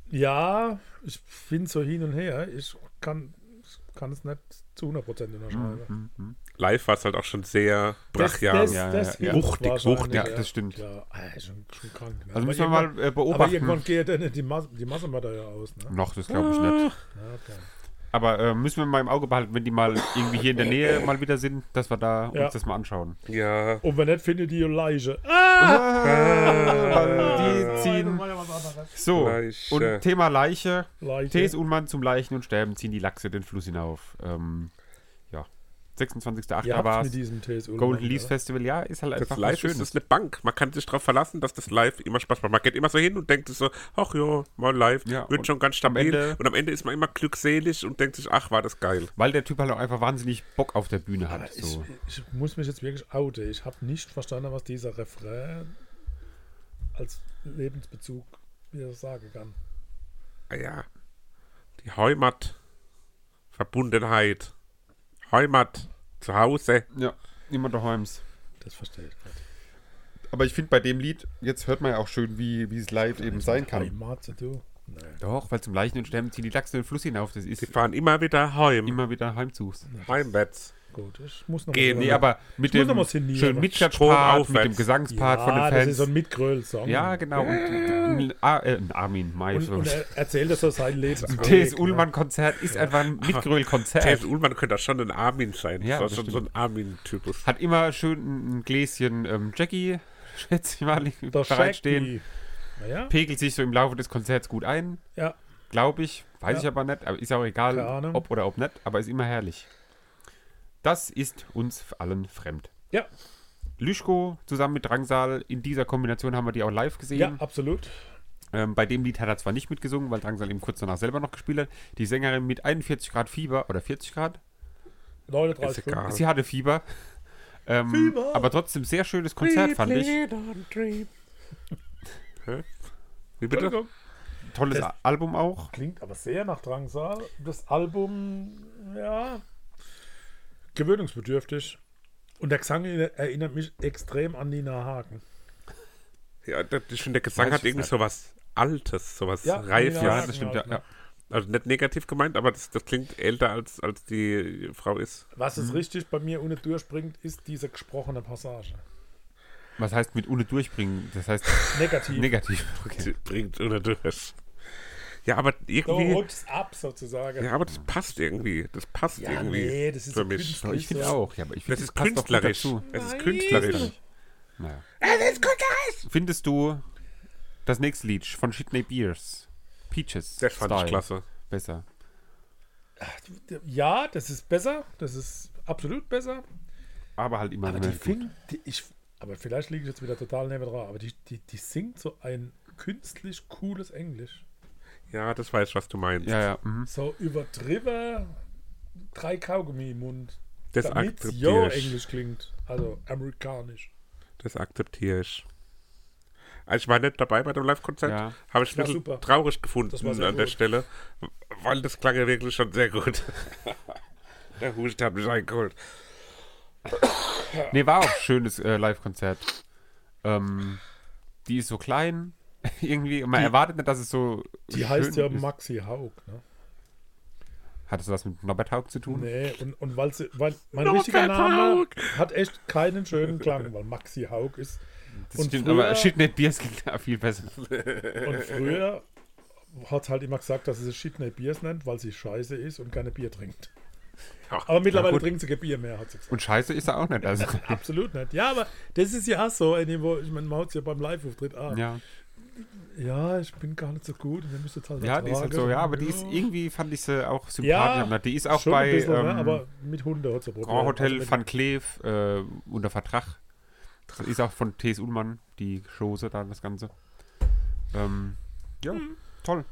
Ja, ich bin so hin und her. Ich kann, ich kann es nicht zu 100% unterschreiben. Live war es halt auch schon sehr Das, brachial. das, Ja, das ja, ja. Wuchtig, wahrscheinlich, wuchtig. Ja, das stimmt. Ja, ah, schon, schon krank. Ne? Also Aber müssen wir mal äh, Aber beobachten. irgendwann geht dann die, Mas die Massenmörder ja aus. Ne? Noch, das glaube ich nicht. Ja, okay. Aber äh, müssen wir mal im Auge behalten, wenn die mal irgendwie hier in der Nähe [LAUGHS] mal wieder sind, dass wir da Ja. uns das mal anschauen. ja. Und wenn nicht, findet die Leiche. Ah! die ziehen. War ja was anderes. So, Leiche. und Thema Leiche. Leiche. T.S. Ullmann zum Leichen und Sterben ziehen die Lachse den Fluss hinauf. Ähm, 26.08. Ihr war mit diesem TSU. Golden Leaves Festival, ja, ist halt Das einfach was Live ist Schönes. das eine Bank. Man kann sich darauf verlassen, dass das Live immer Spaß macht. Man geht immer so hin und denkt sich so, ach ja, mal live, Ja, wird schon ganz am stabil. Ende- und am Ende ist man immer glückselig und denkt sich, ach, war das geil. Weil der Typ halt auch einfach wahnsinnig Bock auf der Bühne hat. Ich, So. ich muss mich jetzt wirklich outen. Ich habe nicht verstanden, was dieser Refrain als Lebensbezug wieder sagen kann. Ah ja, die Heimat, Verbundenheit, Heimat, zu Hause. Ja, immer daheim's. Das verstehe ich nicht. Aber ich finde bei dem Lied, jetzt hört man ja auch schön, wie, wie es live eben sein kann. Heimat zu tun? Nee. Doch, weil zum Leichen und Sterben ziehen die Lachse den Fluss hinauf. Das Die ist fahren immer wieder heim, immer wieder heimzugs. heimwärts. Gut, ich muss noch Gehen, mal Nee, aber mit dem schönen Strom Mitschatspart, mit dem. Gesangspart ja, von den das ist so ein Fans. Mitgröll-Song. Ja, genau. Und, äh, ein Armin, Mai. Und, und er erzählt das so sein Lebensweg. T.S. ne? Ullmann-Konzert ist einfach ein [LAUGHS] Mitgröll-Konzert. T.S. Ullmann könnte das schon ein Armin sein. Ja, das das ist schon so ein Armin-Typus. Hat immer schön ein Gläschen ähm, Jackie, [LAUGHS] schätze ich mal, bereitstehen. Naja, Pegelt sich so im Laufe des Konzerts gut ein, ja. glaube ich. Weiß Ja. ich aber nicht. Aber ist auch egal, ob oder ob nicht. Aber ist immer herrlich. Das ist uns allen fremd. Ja, Lüschko zusammen mit Drangsal, in dieser Kombination haben wir die auch live gesehen. ja, absolut. Ähm, bei dem Lied hat er zwar nicht mitgesungen, weil Drangsal eben kurz danach selber noch gespielt hat. Die Sängerin mit 41 Grad Fieber oder 40 Grad, 39 Ist egal. sie hatte Fieber. Ähm, Fieber. Aber trotzdem sehr schönes Konzert, fand ich. Wie bitte? Tolles Das- Album auch. Klingt aber sehr nach Drangsal. Das Album, ja, gewöhnungsbedürftig. Und der Gesang erinnert mich extrem an Nina Hagen. Ja, der, ich finde, der Gesang hat irgendwie nicht. sowas Altes, sowas Ja, Reifes. ja, das stimmt, ja. halt, ne? ja. Also nicht negativ gemeint, aber das, das klingt älter als, als die Frau ist. Was Mhm. es richtig bei mir ohne durchbringt, ist diese gesprochene Passage. Was heißt mit ohne durchbringen? Das heißt Negativ. [LAUGHS] negativ. Okay. Bringt oder durch. Ja, aber Du irgendwie. rutschst ab sozusagen. Ja, aber das passt irgendwie. Das passt Ja, irgendwie. nee, das ist für so mich. ich finde so. auch. Ja, aber ich Das finde, ist künstlerisch. dazu. Es ist Nein. künstlerisch. Naja. Es ist künstlerisch. Findest du das nächste Lied von Shitney Beers, Peaches, Das fand Style, ich klasse. besser? Ja, das ist besser. Das ist absolut besser. Aber halt immer Aber noch die fing, die, ich, aber vielleicht liege ich jetzt wieder total neben dran, aber die, die, die singt so ein künstlich cooles Englisch. Ja, das weiß ich, was du meinst. Ja, ja. Mhm. So übertrieben, drei Kaugummi im Mund. Das damit akzeptiere jo ich. Englisch klingt. Also amerikanisch. Das akzeptiere ich. Also ich war nicht dabei bei dem Live-Konzert. Ja. Habe ich ein bisschen super. traurig gefunden an der gut. Stelle, weil das klang ja wirklich schon sehr gut. [LAUGHS] der Hust hat mich eingeholt. Nee, war auch ein schönes äh, Live-Konzert. Ähm, die ist so klein, [LAUGHS] irgendwie. Man Die- erwartet nicht, dass es so. Die heißt ja ist. Maxi Haug. Ne? Hat das was mit Norbert Haug zu tun? Nee, und, und weil, sie, weil mein Norbert richtiger Name Haug. hat echt keinen schönen Klang, weil Maxi Haug ist. Das und stimmt, früher- aber Shitney Beers klingt da viel besser. Und früher hat halt immer gesagt, dass sie es Shitney Biers nennt, weil sie scheiße ist und keine Bier trinkt. Ja, Aber mittlerweile trinkt sie kein Bier mehr, hat sie gesagt. Und scheiße ist er auch nicht. Also, [LAUGHS] Absolut nicht. Ja, aber das ist ja auch so, wo ich meine, man hat ja beim Live-Auftritt ah, ja. Ja. ich bin gar nicht so gut und ihr müsst jetzt halt ja, die ist halt so, ja, aber die ist irgendwie, fand ich sie auch Ja, sympathisch. die ist auch Schon bei ein bisschen, ne? ähm, aber mit Hunde Probleme. Grand Hotel Also Van Cleef äh, unter Vertrag. Das ist auch von T.S. Ullmann, die Chose da, das Ganze. Ähm, ja, Hm. toll.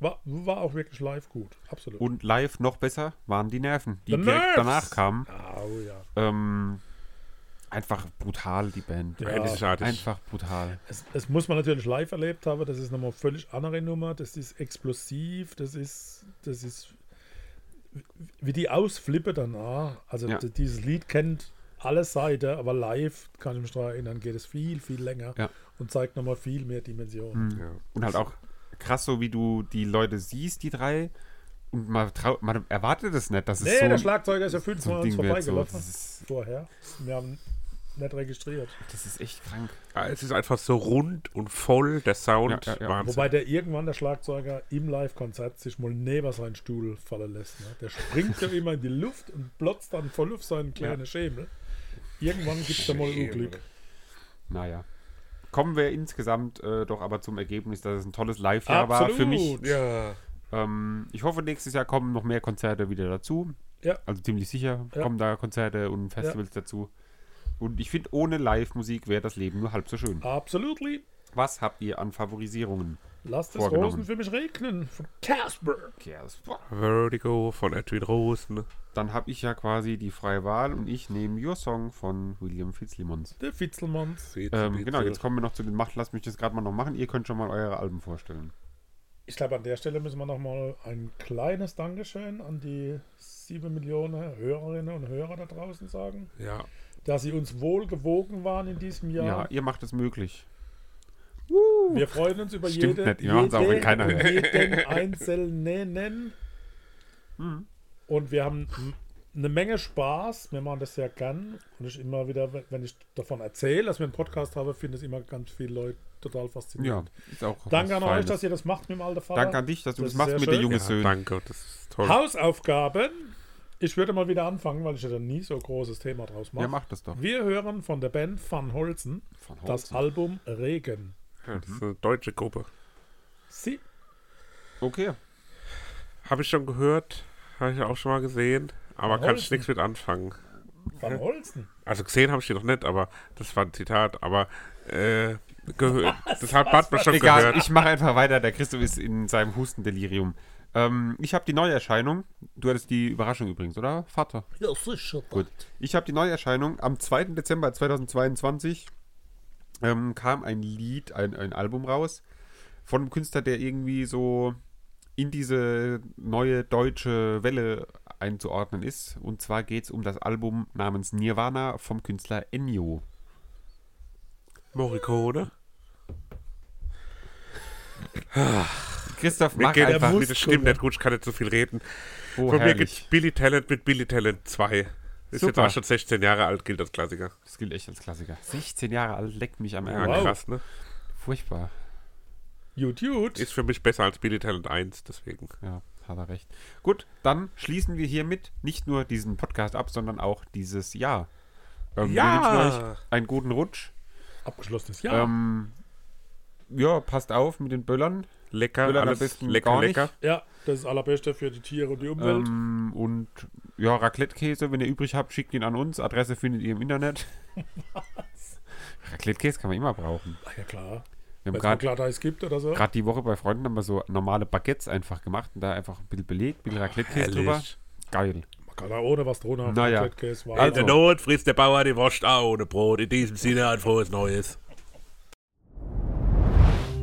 war, war auch wirklich live gut. Absolut. Und live noch besser waren die Nerven, die The direkt Nerves! danach kamen. Au, ja. Ähm, einfach brutal, die Band. Ja. Einzigartig. Einfach brutal. Es, es muss man natürlich live erlebt haben. Das ist nochmal völlig andere Nummer. Das ist explosiv. Das ist, das ist wie die ausflippe danach. Also Ja. dieses Lied kennt alle Seiten, aber live kann ich mich daran erinnern, geht es viel, viel länger Ja. und zeigt nochmal viel mehr Dimensionen. Ja. Und halt auch krass, so wie du die Leute siehst, die drei. Und man, trau man erwartet es nicht, dass es Nee, so, der Schlagzeuger ist ja so fünfmal. So. vorbeigelaufen. Ist, Vorher. Wir haben nicht registriert. das ist echt krank. Ja, Es ist einfach so rund und voll, der Sound. Ja, ja, ja. Wahnsinn. Wobei der irgendwann, der Schlagzeuger, im Live-Konzert sich mal neben seinen Stuhl fallen lässt. Ne? Der springt ja [LAUGHS] immer in die Luft und plotzt dann voll auf seinen kleinen Schemel. Irgendwann gibt es da mal. Unglück. Naja. Kommen wir insgesamt äh, doch aber zum Ergebnis, dass es ein tolles Live-Jahr war für mich. ja. Ähm, ich hoffe, nächstes Jahr kommen noch mehr Konzerte wieder dazu. Ja. Also ziemlich sicher Ja. kommen da Konzerte und Festivals dazu. Und ich finde, ohne Live-Musik wäre das Leben nur halb so schön. Absolutely. Was habt ihr an Favorisierungen? Lasst es. Rosen für mich regnen. Von Casper. Vertigo von Edwin Rosen. Dann habe ich ja quasi die freie Wahl und ich nehme Your Song von William Fitzlimons. Der Fitzelmanns. Ähm, genau, jetzt kommen wir noch zu den Macht. Lasst mich das gerade mal noch machen. Ihr könnt schon mal eure Alben vorstellen. Ich glaube, an der Stelle müssen wir nochmal ein kleines Dankeschön an die sieben Millionen Hörerinnen und Hörer da draußen sagen, Ja. Dass sie uns wohl gewogen waren in diesem Ja, Jahr. ihr macht es möglich. Wir freuen uns über Stimmt jede, nicht, wir machen's auch, wenn jede- keiner hört. jeden [LAUGHS] Einzelnen. Mhm. Und wir haben eine Menge Spaß. Wir machen das sehr gern. Und ich immer wieder, wenn- ich davon erzähle, dass wir einen Podcast haben, finde ich immer ganz viele Leute total Ja, faszinierend. ist auch Danke an euch, Feines. dass ihr das macht mit dem alten Vater. Danke an dich, dass du Das das, machst mit der schön. junge ja, Söhne. danke, das ist toll. Hausaufgaben. Ich würde mal wieder anfangen, weil ich ja dann nie so großes Thema draus mache. Ja, mach das doch. Wir hören von der Band Van Holzen das Holzen. Album Regen. Ja, das ist eine deutsche Gruppe. Sie Okay. Habe ich schon gehört, habe ich auch schon mal gesehen, aber Van kann ich Holzen. nichts mit anfangen. Van Holzen. Also gesehen habe ich die noch nicht, aber das war ein Zitat, aber äh, gehört. [LAUGHS] Das hat man schon Egal, gehört. ich mache einfach weiter. Der Christoph ist in seinem Hustendelirium. Ähm, ich habe die Neuerscheinung. Du hattest die Überraschung übrigens, oder, Vater? Ja, sicher. Gut. Ich habe die Neuerscheinung. Am 2. Dezember 2022 ähm, kam ein Lied, ein, ein Album raus von einem Künstler, der irgendwie so in diese neue deutsche Welle einzuordnen ist. Und zwar geht es um das Album namens Nirvana vom Künstler Ennio. Morricone. Christoph, Mir mach geht einfach. mit der Stimme gucken. nicht gut, ich kann nicht so viel reden. Oh, Von mir herrlich. gibt's Billy Talent mit Billy Talent 2. Ist jetzt Super. auch schon 16 Jahre alt, gilt als Klassiker. Das gilt echt als Klassiker. 16 Jahre alt, leckt mich am Ja, Ärmel. Wow. krass, ne? Furchtbar. Gut, gut. Ist für mich besser als Billy Talent 1, deswegen. Ja, hat er recht. Gut, dann schließen wir hiermit nicht nur diesen Podcast ab, sondern auch dieses Jahr. Ähm, Ja. Wir euch einen guten Rutsch. Abgeschlossenes Jahr. Ähm, ja, passt auf mit den Böllern. Lecker, er am alles besten lecker, lecker. Ja, das ist das Allerbeste für die Tiere und die Umwelt. Ähm, und ja, Raclette-Käse, wenn ihr übrig habt, schickt ihn an uns. Adresse findet ihr im Internet. [LAUGHS] Raclette-Käse kann man immer brauchen. Ach ja, klar. Wir Wenn haben gerade gibt oder so. gerade die Woche bei Freunden haben wir so normale Baguettes einfach gemacht und da einfach ein bisschen belegt, ein bisschen Raclette-Käse drüber. Geil. Man kann da ohne was drunter. Naja. Raclette-Käse, wow. In der Not frisst der Bauer die Wurst auch ohne Brot. In diesem Sinne ein frohes Neues.